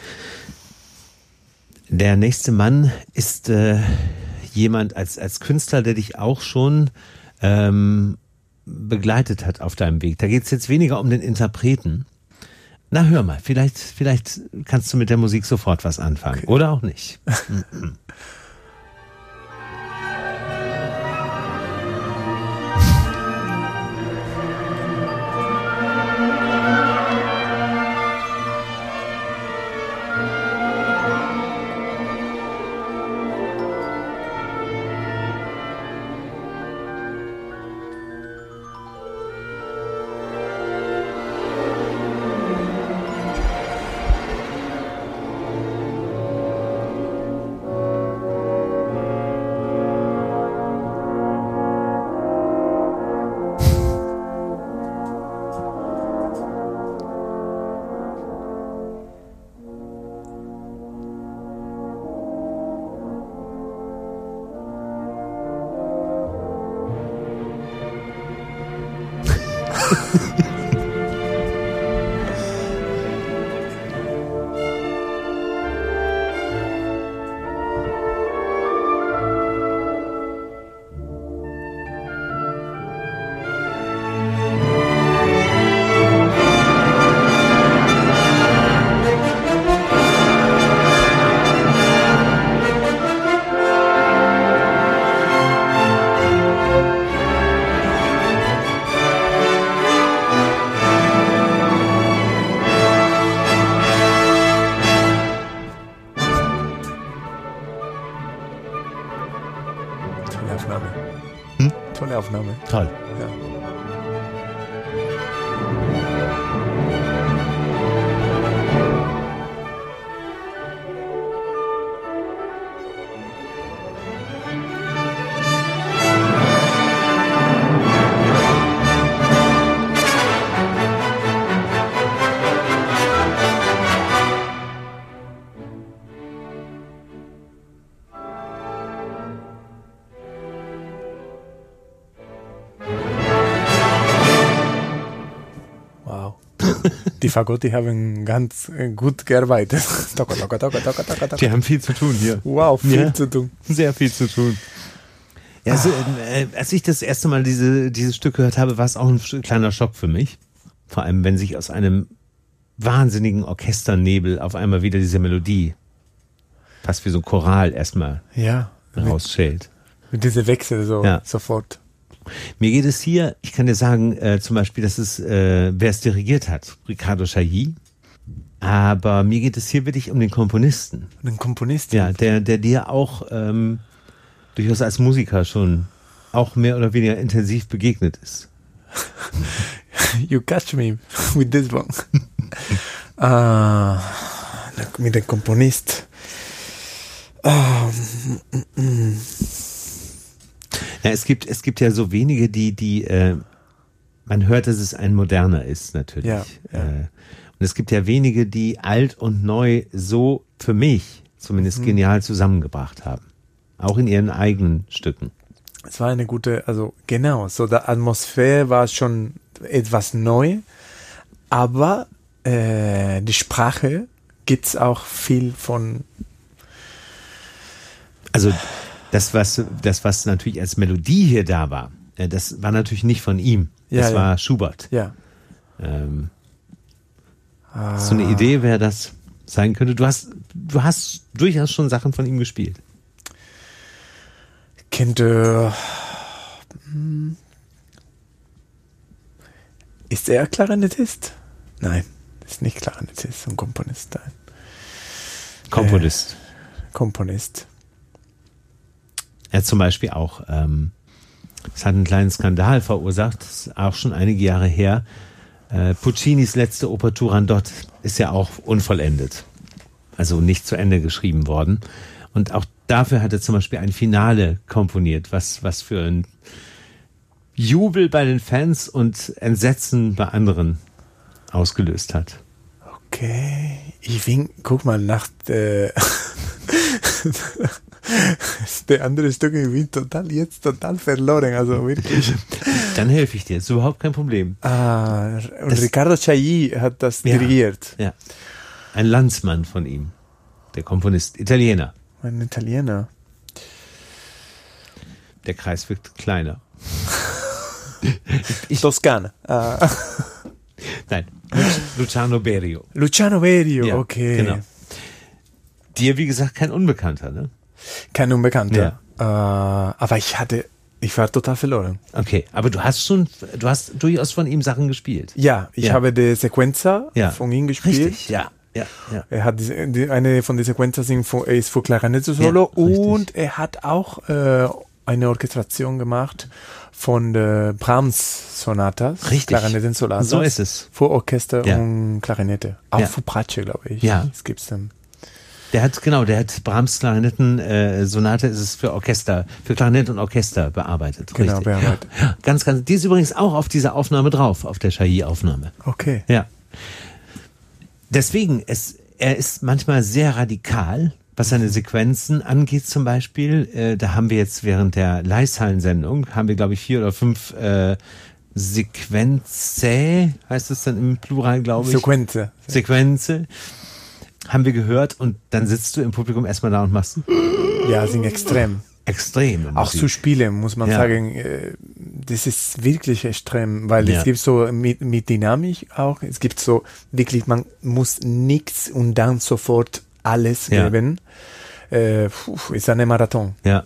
Der nächste Mann ist äh, jemand als, als Künstler, der dich auch schon ähm, begleitet hat auf deinem Weg. Da geht es jetzt weniger um den Interpreten. Na, hör mal, vielleicht, vielleicht kannst du mit der Musik sofort was anfangen. Oder auch nicht. Tolle Aufnahme. Hm? Tolle Aufnahme. Toll. Ja. Die Fagotti haben ganz äh, gut gearbeitet. Toka, toka, toka, toka, toka, toka. Die haben viel zu tun hier. Wow, viel Ja. zu tun. Sehr viel zu tun. Ja, also, äh, als ich das erste Mal diese, dieses Stück gehört habe, war es auch ein kleiner Schock für mich. Vor allem, wenn sich aus einem wahnsinnigen Orchesternebel auf einmal wieder diese Melodie, fast wie so ein Choral erstmal Ja, rausschält. mit diese Wechsel so Ja. sofort. Mir geht es hier, ich kann dir sagen, äh, zum Beispiel, dass es, äh, wer es dirigiert hat, Ricardo Chailly. Aber mir geht es hier wirklich um den Komponisten. Ein Komponist. Ja, der, der dir auch ähm, durchaus als Musiker schon auch mehr oder weniger intensiv begegnet ist. you catch me with this one. ah, mit dem Komponist. Ah, mm, mm. Ja, es gibt, es gibt ja so wenige, die, die, äh, man hört, dass es ein moderner ist, natürlich. Ja, ja. Äh, und es gibt ja wenige, die alt und neu so für mich zumindest Mhm. genial zusammengebracht haben. Auch in ihren eigenen Stücken. Es war eine gute, also genau, so der Atmosphäre war schon etwas neu, aber äh, die Sprache gibt's auch viel von, Also das, was, das, was natürlich als Melodie hier da war, äh, das war natürlich nicht von ihm. Ja, Das ja. war Schubert. ja. Ähm, hast du eine Idee, wer das sein könnte? Du hast, du hast durchaus schon Sachen von ihm gespielt. Könnte. hm, Ist er Klarinettist? Nein, ist nicht Klarinettist und Komponist. Nein. Komponist. Komponist. Er zum Beispiel auch, ähm, es hat einen kleinen Skandal verursacht, auch schon einige Jahre her. Äh, Puccinis letzte Oper Turandot ist ja auch unvollendet. Also nicht zu Ende geschrieben worden. Und auch dafür hat er zum Beispiel ein Finale komponiert, was, was für ein Jubel bei den Fans und Entsetzen bei anderen ausgelöst hat. Okay. Ich bin, guck mal, nach der, der andere Stück, ich bin total, jetzt total verloren, also wirklich. Dann helfe ich dir, ist überhaupt kein Problem. Ah, und Das- Riccardo Chailly hat das Ja. dirigiert. Ja. Ein Landsmann von ihm, der Komponist, Italiener. Ein Italiener. Der Kreis wird kleiner. Toskana. Ah. Nein, Luciano Berio. Luciano Berio, Ja, okay. genau. Dir, wie gesagt, kein Unbekannter, ne? Kein Unbekannter. Äh, aber ich hatte, ich war total verloren. Okay, aber du hast schon, du hast durchaus von ihm Sachen gespielt. Ja, ich Ja. habe die Sequenza Ja. von ihm gespielt. Richtig, ja, ja, ja. Er hat diese, die, eine von den von- ist für Klarinette Solo Ja, und er hat auch äh, eine Orchestration gemacht von der Brahms Sonatas, Richtig. Klarinetten Sonatas. So ist es. Für Orchester Ja. und Klarinette. Auch Ja. für Bratsche, glaube ich. Ja. Es gibt's dann. Der hat, genau, der hat Brahms Klarinetten, äh, Sonate ist es für Orchester, für Klarinett und Orchester bearbeitet. Genau, Richtig. bearbeitet. Ja, ganz, ganz, die ist übrigens auch auf dieser Aufnahme drauf, auf der Chailly-Aufnahme. Okay. Ja. Deswegen, es, er ist manchmal sehr radikal, was seine Sequenzen angeht zum Beispiel. Äh, da haben wir jetzt während der Leishhallen-Sendung, haben wir glaube ich vier oder fünf äh, Sequenze, heißt es dann im Plural, glaube ich. Sequenze. Sequenze. Haben wir gehört und dann sitzt du im Publikum erstmal da und machst Ja, sind extrem. extrem. Auch zu spielen, muss man Ja. sagen, äh, das ist wirklich extrem, weil Ja. es gibt so mit, mit Dynamik auch, es gibt so wirklich, man muss nichts und dann sofort alles Ja. geben. Äh, puh, ist eine Marathon. Ja.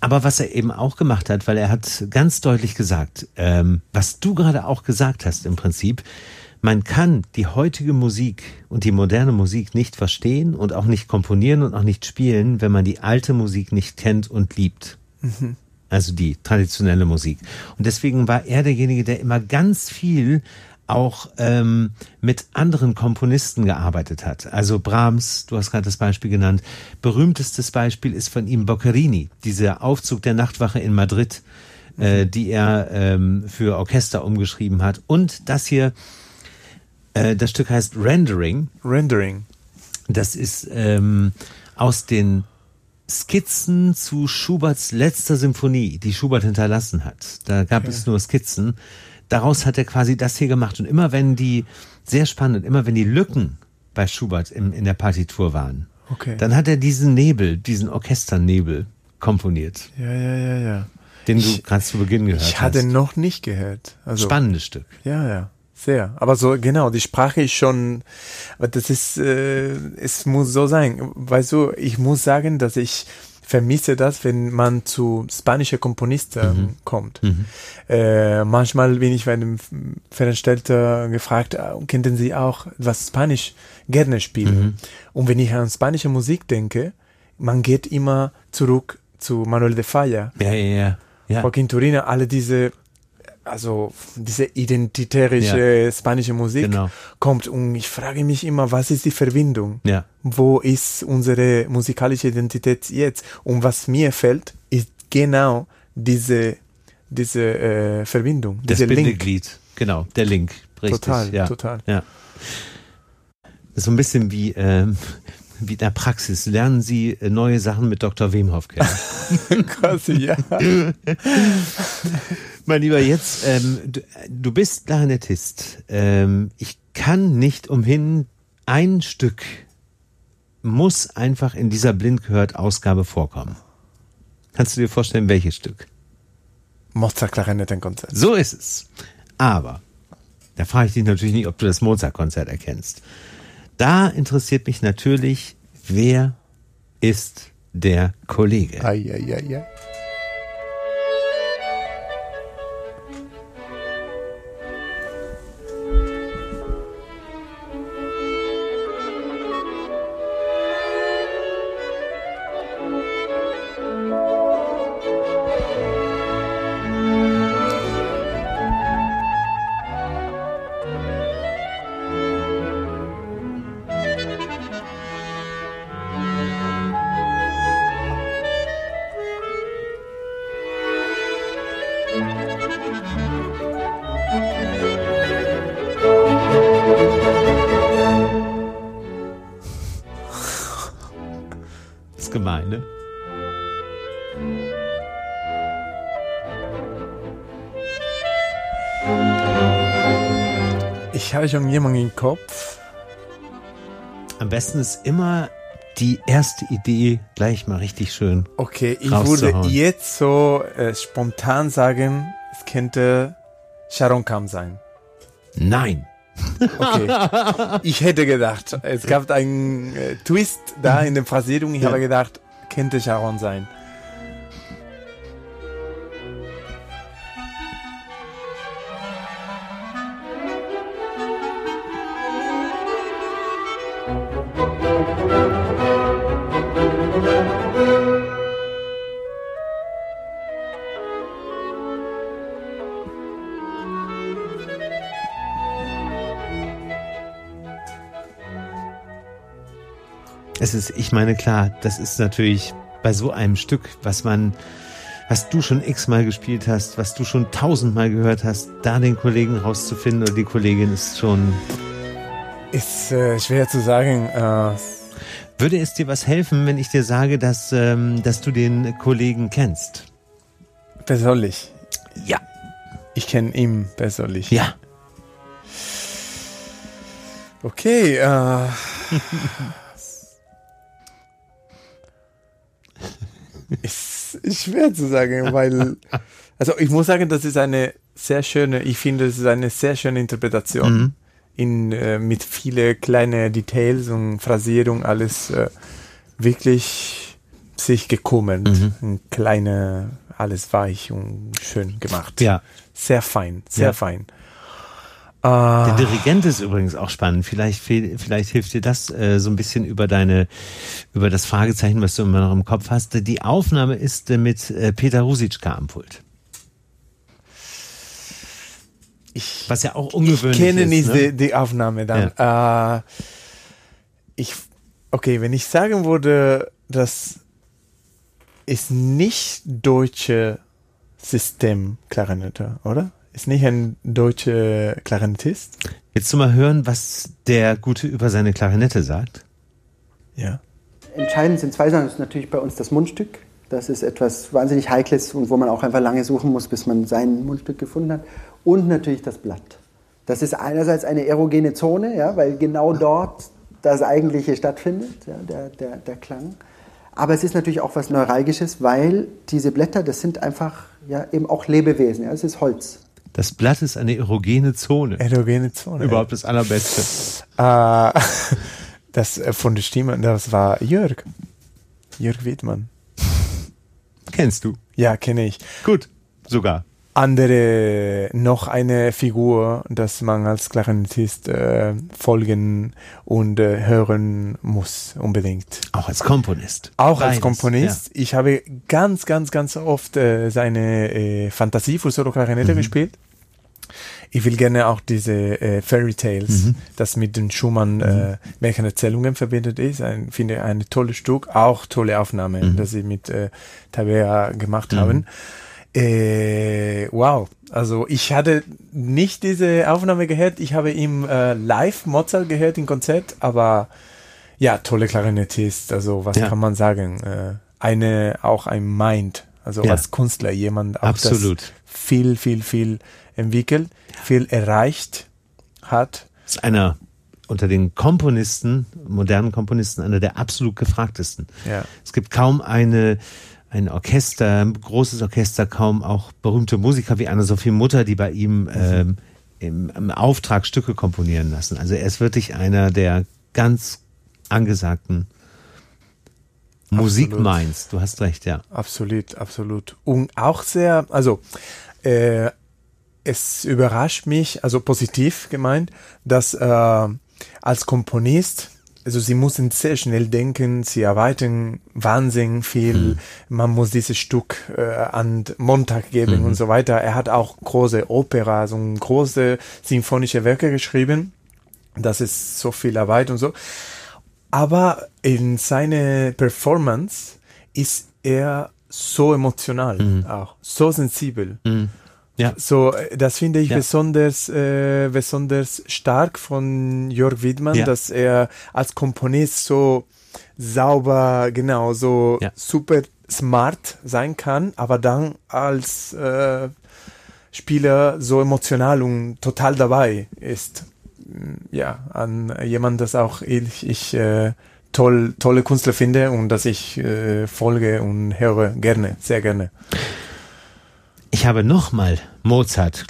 Aber was er eben auch gemacht hat, weil er hat ganz deutlich gesagt, ähm, was du gerade auch gesagt hast im Prinzip, man kann die heutige Musik und die moderne Musik nicht verstehen und auch nicht komponieren und auch nicht spielen, wenn man die alte Musik nicht kennt und liebt. Also die traditionelle Musik. Und deswegen war er derjenige, der immer ganz viel auch ähm, mit anderen Komponisten gearbeitet hat. Also Brahms, du hast gerade das Beispiel genannt. Berühmtestes Beispiel ist von ihm Boccherini, dieser Aufzug der Nachtwache in Madrid, äh, die er ähm, für Orchester umgeschrieben hat. Und das hier, äh, das Stück heißt Rendering. Rendering. Das ist ähm, aus den Skizzen zu Schuberts letzter Symphonie, die Schubert hinterlassen hat. Da gab es nur Skizzen. Daraus hat er quasi das hier gemacht. Und immer wenn die, sehr spannend, immer wenn die Lücken bei Schubert im, in der Partitur waren, Okay. dann hat er diesen Nebel, diesen Orchesternebel komponiert, Ja, ja, ja, ja. den Ich- du gerade zu Beginn gehört Ich hatte hast. noch nicht gehört. Also, Spannendes Stück. Ja, ja. Sehr. Aber so, genau, die Sprache ist schon, aber das ist, äh, es muss so sein. Weißt du, ich muss sagen, dass ich vermisse das, wenn man zu spanische Komponisten kommt. Äh, manchmal bin ich bei einem Veranstalter gefragt, äh, könnten Sie auch was Spanisch gerne spielen? Und wenn ich an spanische Musik denke, man geht immer zurück zu Manuel de Falla. Ja, ja, ja. ja. Joaquin Turina, alle diese also diese identitärische ja. spanische Musik genau. kommt und ich frage mich immer, was ist die Verbindung? Ja. Wo ist unsere musikalische Identität jetzt? Und was mir fällt, ist genau diese diese äh, Verbindung, das Bindeglied, genau, der Link. Richtig, total, ja. total. Ja. So ein bisschen wie ähm, wie in der Praxis lernen Sie äh, neue Sachen mit Dr. Wemhoff kennen. Quasi, ja. mein Lieber, jetzt, ähm, du, du, bist Klarinettist. Ähm, ich kann nicht umhin, ein Stück muss einfach in dieser blind gehört Ausgabe vorkommen. Kannst du dir vorstellen, welches Stück? Mozart Klarinettenkonzert. So ist es. Aber da frage ich dich natürlich nicht, ob du das Mozart-Konzert erkennst. Da interessiert mich natürlich, wer ist der Kollege? Ei, ei, ei, ei. Habe schon jemanden im Kopf. Am besten ist immer die erste Idee gleich mal richtig schön. Okay, ich würde jetzt so äh, spontan sagen, es könnte Sharon Kam sein. Nein. Okay. Ich hätte gedacht, es gab einen äh, Twist da in der Phrasierung. Ich ja. habe gedacht, könnte Sharon sein. Es ist, ich meine, klar, das ist natürlich bei so einem Stück, was man, was du schon x-mal gespielt hast, was du schon tausendmal gehört hast, da den Kollegen rauszufinden oder die Kollegin ist schon. Ist äh, schwer zu sagen. Äh Würde es dir was helfen, wenn ich dir sage, dass, ähm, dass du den Kollegen kennst? Persönlich. Ja. Ich kenne ihn persönlich. Ja. Okay, äh. ist, schwer zu sagen, weil, also ich muss sagen, das ist eine sehr schöne, ich finde, es ist eine sehr schöne Interpretation. Mhm. In, äh, mit viele kleine Details und Phrasierung, alles äh, wirklich sich gekommen. Mhm. Kleine, alles weich und schön gemacht. Ja. Sehr fein, sehr ja. fein. Der Dirigent ist übrigens auch spannend. Vielleicht, vielleicht hilft dir das äh, so ein bisschen über deine, über das Fragezeichen, was du immer noch im Kopf hast. Die Aufnahme ist äh, mit äh, Peter Rusitschka am Pult. Ich, was ja auch ungewöhnlich ist. Ich kenne ist, nicht ne? die, die, Aufnahme dann. Ja. Äh, ich, okay, wenn ich sagen würde, dass ist nicht deutsche Systemklarinette, oder? Ist nicht ein deutscher Klarinettist? Willst du mal hören, was der Gute über seine Klarinette sagt? Ja. Entscheidend sind zwei Sachen. Das ist natürlich bei uns das Mundstück. Das ist etwas wahnsinnig Heikles und wo man auch einfach lange suchen muss, bis man sein Mundstück gefunden hat. Und natürlich das Blatt. Das ist einerseits eine erogene Zone, ja, weil genau dort das Eigentliche stattfindet, ja, der, der, der Klang. Aber es ist natürlich auch was Neuralgisches, weil diese Blätter, das sind einfach ja, eben auch Lebewesen. Ja, es ist Holz. Das Blatt ist eine erogene Zone. Erogene Zone. Überhaupt das Allerbeste. Äh, das äh, von der Stimme, das war Jörg. Jörg Wiedmann. Kennst du? Ja, kenne ich. Gut, sogar. Andere, noch eine Figur, dass man als Klarinettist äh, folgen und äh, hören muss, unbedingt. Auch als Komponist. Auch Beides, als Komponist. Ja. Ich habe ganz, ganz, ganz oft äh, seine äh, Fantasie für Solo-Klarinette mhm. gespielt. Ich will gerne auch diese äh, Fairy Tales, mhm. das mit den Schumann mhm. äh, Märchenerzählungen verbindet ist. Ein, finde ein tolles Stück, auch tolle Aufnahme, mhm. das sie mit äh, Tabea gemacht haben. Äh, wow, also ich hatte nicht diese Aufnahme gehört, ich habe ihm äh, live Mozart gehört im Konzert, aber ja, tolle Klarinettist, also was ja. kann man sagen? Äh, eine, auch ein Mind, also ja. als Künstler, jemand Absolut. viel, viel, viel entwickelt, viel erreicht hat. Das ist einer unter den Komponisten, modernen Komponisten, einer der absolut gefragtesten. Ja. Es gibt kaum eine ein Orchester, ein großes Orchester, kaum auch berühmte Musiker wie Anna-Sophie Mutter, die bei ihm ähm, im, im, Auftrag Stücke komponieren lassen. Also er ist wirklich einer der ganz angesagten Musikminds. Du hast recht, ja. Absolut, absolut. Und auch sehr, also äh, es überrascht mich, also positiv gemeint, dass äh, als Komponist also sie müssen sehr schnell denken, sie erweitern wahnsinnig viel, mhm. man muss dieses Stück äh, an Montag geben mhm. und so weiter. Er hat auch große Opera, so große sinfonische Werke geschrieben. Das ist so viel Arbeit und so. Aber in seiner Performance ist er so emotional mhm. auch, so sensibel. Ja. So, äh, das finde ich ja. besonders, äh, besonders stark von Jörg Widmann, ja. dass er als Komponist so sauber, genau, so ja. super smart sein kann, aber dann als äh, Spieler so emotional und total dabei ist. Ja, an jemand, das auch ich, ich äh, toll, tolle Künstler finde und dass ich äh, folge und höre gerne, sehr gerne. Ich habe nochmal Mozart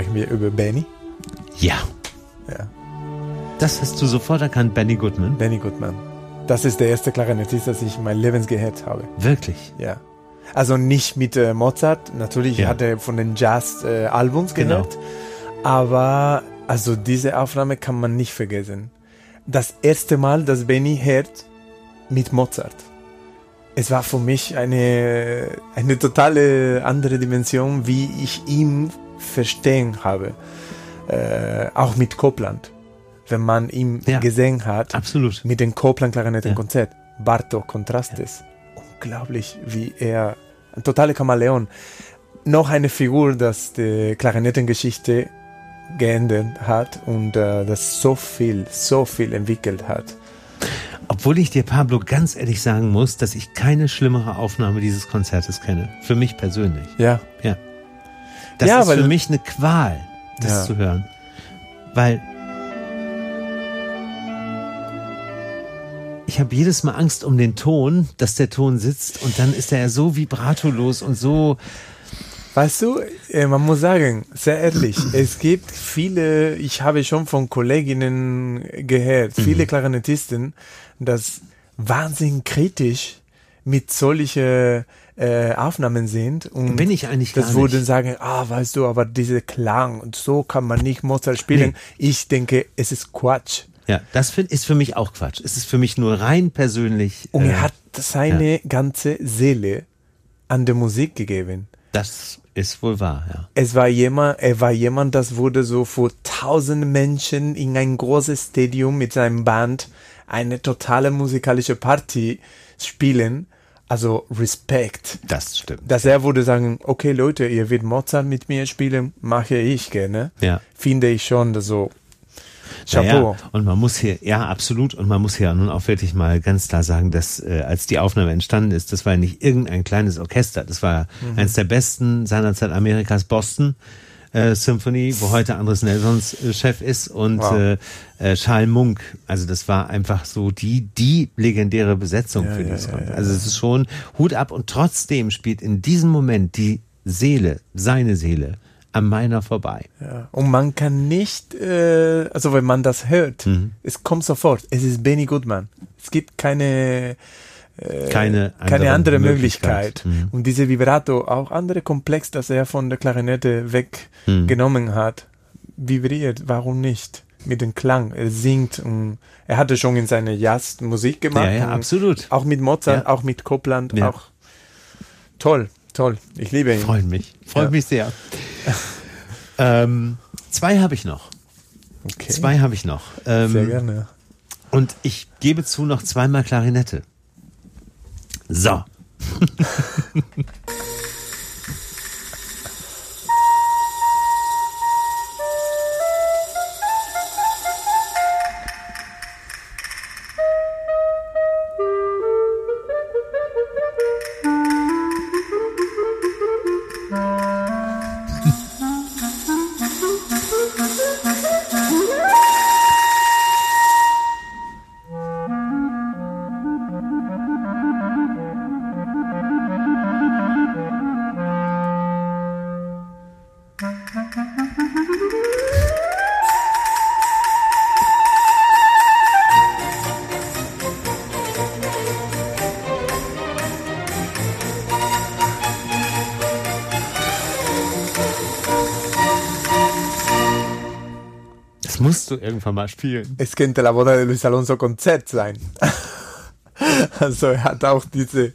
Sprechen wir über Benny? Ja. Ja. Das hast du sofort erkannt, Benny Goodman? Benny Goodman. Das ist der erste Klarinettist, das ich mein Lebens gehört habe. Wirklich? Ja. Also nicht mit äh, Mozart, natürlich ja. hat er von den Jazz-Albums äh, gehört, genau. aber also diese Aufnahme kann man nicht vergessen. Das erste Mal, dass Benny hört mit Mozart. Es war für mich eine, eine totale andere Dimension, wie ich ihm verstehen habe. Äh, auch mit Copland. Wenn man ihn ja, gesehen hat. Absolut. Mit dem Copland Klarinettenkonzert. Ja. Bartok Kontrastes. Ja. Unglaublich, wie er, ein totaler Kamaleon. Noch eine Figur, das die Klarinettengeschichte geändert hat und äh, das so viel, so viel entwickelt hat. Obwohl ich dir, Pablo, ganz ehrlich sagen muss, dass ich keine schlimmere Aufnahme dieses Konzertes kenne. Für mich persönlich. Ja. Ja. Das ja, ist für mich eine Qual, das ja. zu hören. Weil ich habe jedes Mal Angst um den Ton, dass der Ton sitzt und dann ist er so vibratolos und so. Weißt du, äh, man muss sagen, sehr ehrlich, es gibt viele, ich habe schon von Kolleginnen gehört, viele mhm. Klarinettisten, dass wahnsinnig kritisch mit solchen äh, Aufnahmen sind. Und Bin ich eigentlich das nicht. sagen, ah, weißt du, aber diese Klang und so kann man nicht Mozart spielen. Nee. Ich denke, es ist Quatsch. Ja, das ist für mich auch Quatsch. Es ist für mich nur rein persönlich. Und äh, er hat seine ja. ganze Seele an der Musik gegeben. Das ist wohl wahr, ja. Es war jemand, er war jemand, das wurde so vor tausend Menschen in ein großes Stadium mit seinem Band eine totale musikalische Party spielen also Respekt. Das stimmt. Dass er würde sagen, okay Leute, ihr wollt Mozart mit mir spielen, mache ich gerne. Ja. Finde ich schon so. Chapeau. Ja, und man muss hier, ja, absolut. Und man muss hier nun auch wirklich mal ganz klar sagen, dass äh, als die Aufnahme entstanden ist, das war ja nicht irgendein kleines Orchester. Das war mhm. eines der besten seinerzeit Amerikas Boston. Äh, Symphony, wo heute Andres Nelsons äh, Chef ist und Wow. äh, äh, Charles Munk. Also das war einfach so die die legendäre Besetzung Ja, für dieses ja, Konzert. ja, Also es ist schon Hut ab und trotzdem spielt in diesem Moment die Seele, seine Seele, an meiner vorbei. Ja. Und man kann nicht, äh, also wenn man das hört, Mhm. es kommt sofort. Es ist Benny Goodman. Es gibt keine äh, Keine keine andere andere Möglichkeit. Möglichkeit. Mhm. Und diese Vibrato, auch andere Komplex, das er von der Klarinette Mhm. weggenommen hat, vibriert. Warum nicht? Mit dem Klang. Er singt. Und er hatte schon in seiner Jazzmusik gemacht. Ja, ja, absolut. Auch mit Mozart, Ja. auch mit Copland. Ja. Auch toll, toll. Ich liebe ihn. Freut mich, freut mich sehr. ähm, zwei habe ich noch. Okay. Zwei habe ich noch. Ähm, Sehr gerne. Und ich gebe zu, noch zweimal Klarinette. So. Du irgendwann mal spielen. Es könnte la boda de Luis Alonso Konzert sein. Also er hat auch diese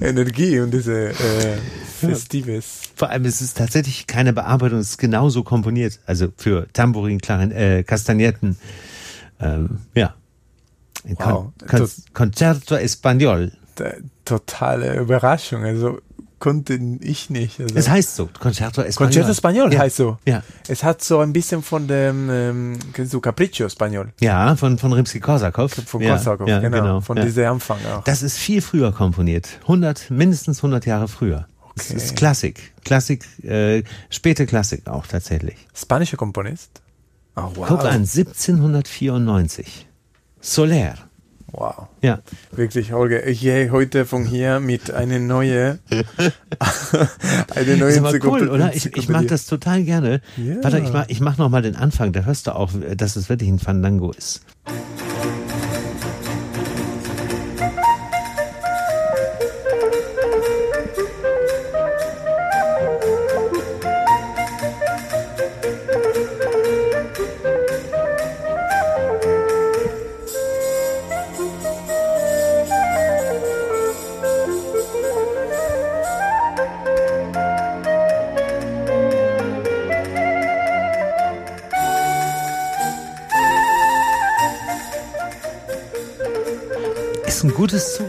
Energie und diese äh, Festives. Vor allem ist es tatsächlich keine Bearbeitung, es ist genauso komponiert. Also für Tambourin, Klarin, äh, Kastagnetten. Ähm, ja. Wow. Con Con Concerto Español. Totale Überraschung. Also konnte ich nicht. Also. Es heißt so, Concerto Español. Concerto Español ja. heißt so. Ja. Es hat so ein bisschen von dem ähm, du Capriccio Español. Ja, von, von Rimsky-Korsakow. Von ja, Korsakov, ja, genau. Von ja. diesem Anfang auch. Das ist viel früher komponiert. 100, mindestens 100 Jahre früher. Das Okay. ist Klassik. Klassik, äh, späte Klassik auch tatsächlich. Spanischer Komponist. Oh, wow. Guck an, 1794. Soler. Wow. Ja. Wirklich, Holger, ich gehe heute von hier mit einer neue, eine neue ist aber cool, oder? Ich, ich mag das total gerne. Ja. Warte, ich mach, ich mach noch mal den Anfang. Da hörst du auch, dass es wirklich ein Fandango. Ist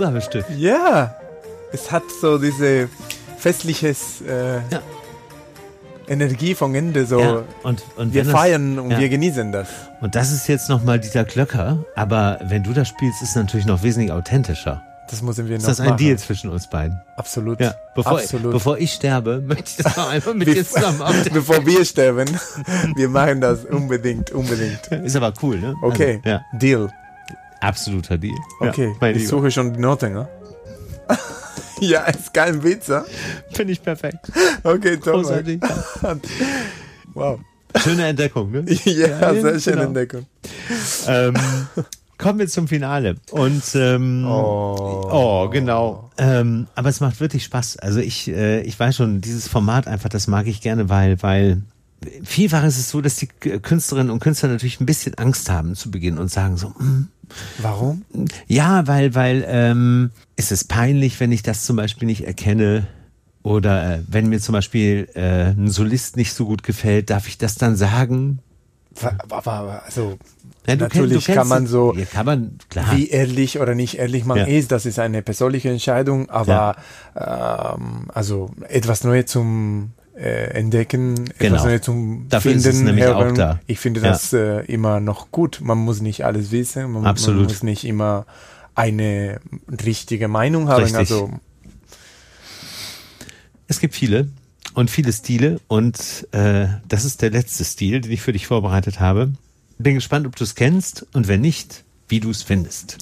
Zugabestück. Ja, es hat so diese festliches äh, Ja. Energie vom Ende. So, Ja, und, und wir wenn das- feiern und ja. wir genießen das. Und das ist jetzt noch mal Dieter Glöcker, aber wenn du das spielst, ist es natürlich noch wesentlich authentischer. Das müssen wir Ist noch das ein machen. Deal zwischen uns beiden? Absolut. Ja. Bevor, Absolut. bevor ich sterbe, möchte ich das noch einmal mit dir zusammen aufnehmen. Bevor wir sterben, wir machen das unbedingt, unbedingt. Ist aber cool, ne? Okay, Also, ja, Deal. Absoluter Deal. Okay, ja, ich Lieber. suche schon die. Ne? ja, ist kein Witz. ne? Finde ich perfekt. Okay, toll. Wow. Schöne Entdeckung, ne? Ja, sehr schöne genau. Entdeckung. ähm, kommen wir zum Finale. Und ähm, Oh. oh, genau. Ähm, aber es macht wirklich Spaß. Also ich, äh, ich weiß schon, dieses Format einfach, das mag ich gerne, weil, weil vielfach ist es so, dass die Künstlerinnen und Künstler natürlich ein bisschen Angst haben zu Beginn und sagen so, mm, Warum? ja, weil, weil ähm, ist es peinlich, wenn ich das zum Beispiel nicht erkenne. Oder äh, wenn mir zum Beispiel äh, ein Solist nicht so gut gefällt, darf ich das dann sagen? Aber, also, Ja, natürlich du kennst kann man so, Ja, kann man, klar. wie ehrlich oder nicht ehrlich man Ja. ist, das ist eine persönliche Entscheidung, aber ähm, also etwas Neues zum äh, Entdecken, Genau. etwas Neues zum Dafür ist Finden, es nämlich auch da. Ich finde Ja. das äh, immer noch gut. Man muss nicht alles wissen, man, Absolut. man muss nicht immer eine richtige Meinung haben. Richtig. Also Es gibt viele. und viele Stile. Und äh, das ist der letzte Stil, den ich für dich vorbereitet habe. Bin gespannt, ob du es kennst und wenn nicht, wie du es findest.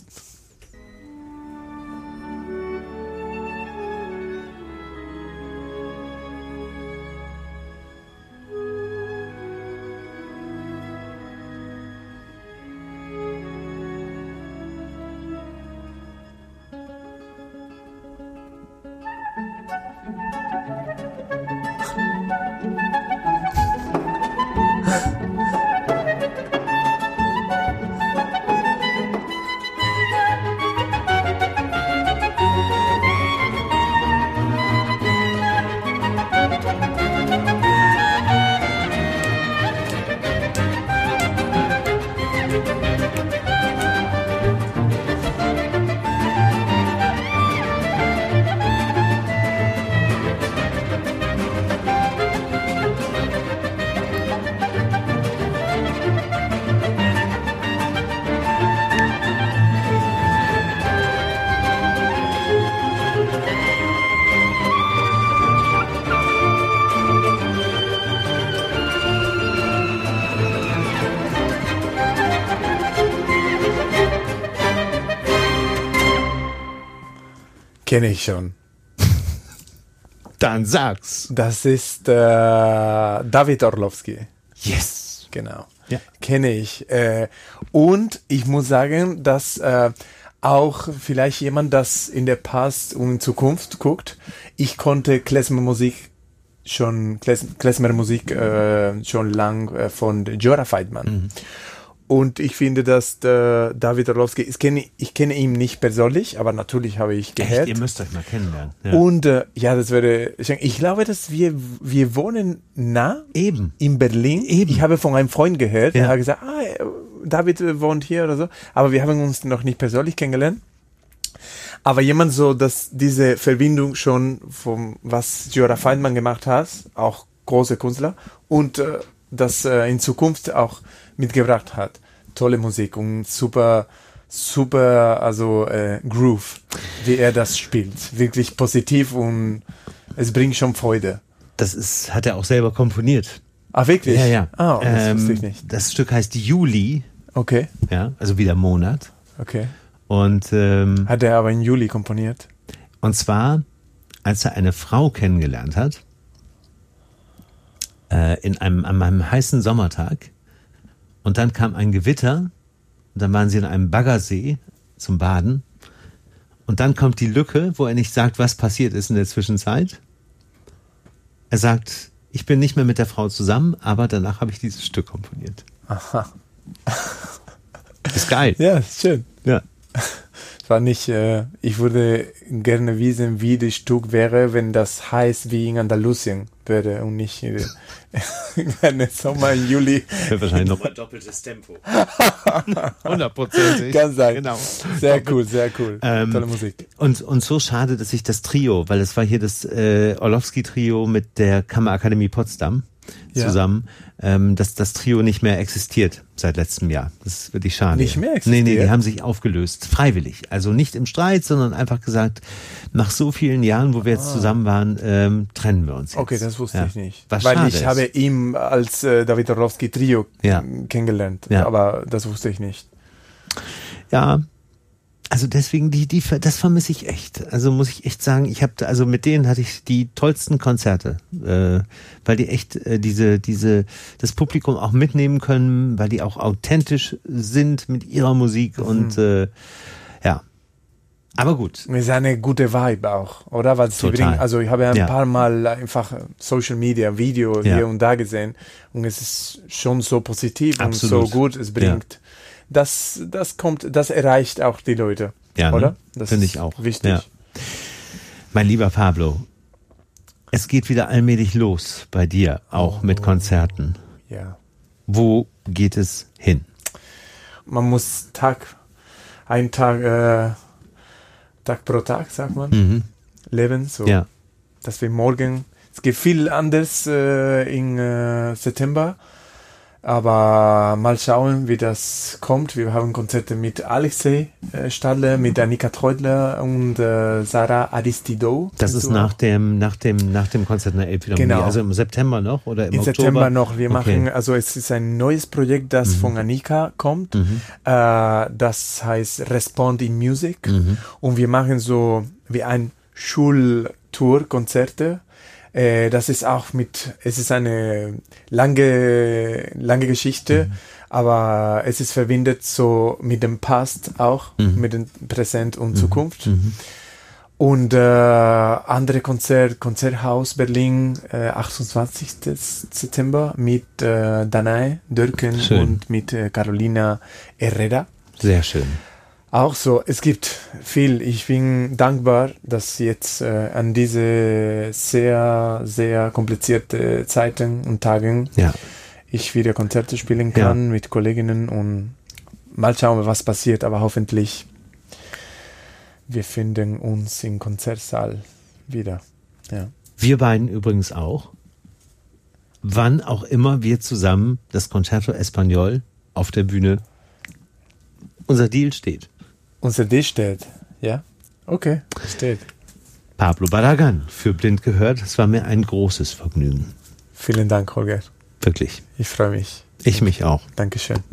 Kenne ich schon. Dann sag's. Das ist äh, David Orlowski. Yes. Genau. Ja. Kenne ich. Äh, und ich muss sagen, dass äh, auch vielleicht jemand, das in der Past und in Zukunft guckt, ich konnte Klezmer-Musik schon, Klezmer-Musik äh, schon lang äh, von Jora Feidman. Mhm. Und ich finde, dass der David Orlowski, ich kenne, ich kenne ihn nicht persönlich, aber natürlich habe ich gehört. Echt, ihr müsst euch mal kennenlernen. Ja. Und äh, ja, das würde ich glaube, dass wir wir wohnen nah Eben. in Berlin. Eben. Ich habe von einem Freund gehört, Ja. der hat gesagt, ah, David wohnt hier oder so, aber wir haben uns noch nicht persönlich kennengelernt. Aber jemand so, dass diese Verbindung schon vom was Giora Feindmann gemacht hat, auch große Künstler und äh, das äh, in Zukunft auch mitgebracht hat. Tolle Musik und super super also äh, Groove, wie er das spielt. Wirklich positiv und es bringt schon Freude. Das ist, hat er auch selber komponiert. Ah, wirklich? Ja, ja. Ah, das Ähm, wusste ich nicht. Das Stück heißt Juli, Okay, ja, also wieder Monat. okay. Und, ähm, Hat er aber im Juli komponiert. und zwar, als er eine Frau kennengelernt hat, äh, in einem, an einem heißen Sommertag, und dann kam ein Gewitter, und dann waren sie in einem Baggersee zum Baden, und dann kommt die Lücke, wo er nicht sagt, was passiert ist in der Zwischenzeit. Er sagt, ich bin nicht mehr mit der Frau zusammen, aber danach habe ich dieses Stück komponiert. Aha. Ist geil. Ja, ist schön. Ja. Es war nicht, äh, ich würde gerne wissen, wie das Stück wäre, wenn das heißt wie in Andalusien wäre und nicht äh, eine Sommer im Juli. Wäre wahrscheinlich nochmal doppeltes Tempo. Hundertprozentig. Kann sein. Genau. Sehr cool, sehr cool. Ähm, Tolle Musik. Und, und so schade, dass ich das Trio, weil es war hier das äh, Orlowski-Trio mit der Kammerakademie Potsdam Ja. zusammen, ähm, dass das Trio nicht mehr existiert seit letztem Jahr. Das ist wirklich schade. Nicht mehr Nee, existiert? nee, die haben sich aufgelöst. Freiwillig. Also nicht im Streit, sondern einfach gesagt, nach so vielen Jahren, wo wir jetzt zusammen waren, ähm, trennen wir uns jetzt. Ah. Okay, das wusste Ja. ich nicht. Was Weil ich ist. habe ihn als äh, David Orlowski Trio Ja. kennengelernt. Ja. Aber das wusste ich nicht. Ja, also deswegen die die das vermisse ich echt. Also muss ich echt sagen, ich habe also mit denen hatte ich die tollsten Konzerte, äh, weil die echt äh, diese diese das Publikum auch mitnehmen können, weil die auch authentisch sind mit ihrer Musik und äh, ja. Aber gut. Es ist eine gute Vibe auch, oder? Was sie bringen. Also ich habe ein Ja. paar Mal einfach Social Media, Video Ja. hier und da gesehen und es ist schon so positiv Absolut. und so gut. Es bringt, das, das kommt, das erreicht auch die Leute, Ja, ne? oder? Das Finde ich auch. Wichtig. Ja. Mein lieber Pablo, es geht wieder allmählich los bei dir, auch mit Konzerten. ja. Wo geht es hin? Man muss Tag, ein Tag, äh, Tag pro Tag, sagt man, Mhm. leben. So. Ja. dass wir morgen, es geht viel anders äh, in äh, September. Aber mal schauen, wie das kommt. Wir haben Konzerte mit Alexei äh, Stadler, mit Annika Treudler und äh, Sarah Aristido. Das ist nach dem, nach dem, nach dem Konzert in der Elbphilharmonie. Genau. Also im September noch oder im Im Oktober? September noch. Wir Okay. machen, also es ist ein neues Projekt, das von Annika kommt. Äh, das heißt Respond in Music. Und wir machen so wie ein Schultour-Konzerte. Äh, das ist auch mit, es ist eine lange, lange Geschichte, aber es ist verbindet so mit dem Past auch, mit dem Präsent und Zukunft. Und äh, andere Konzert, Konzerthaus Berlin, äh, 28. September mit äh, Danai Dürken Schön. und mit äh, Carolina Herrera. Sehr schön. Auch so, es gibt viel. Ich bin dankbar, dass jetzt äh, an diese sehr, sehr komplizierte Zeiten und Tagen Ja. ich wieder Konzerte spielen Ja. kann mit Kolleginnen und mal schauen, was passiert, aber hoffentlich wir finden uns im Konzertsaal wieder. Ja. Wir beiden übrigens auch. Wann auch immer wir zusammen das Concerto Espagnol auf der Bühne unser Deal steht. Unser D steht, ja? Okay, steht. Pablo Baragan für Blind gehört. Es war mir ein großes Vergnügen. Vielen Dank, Holger. Wirklich. Ich freue mich. Ich mich auch. Dankeschön.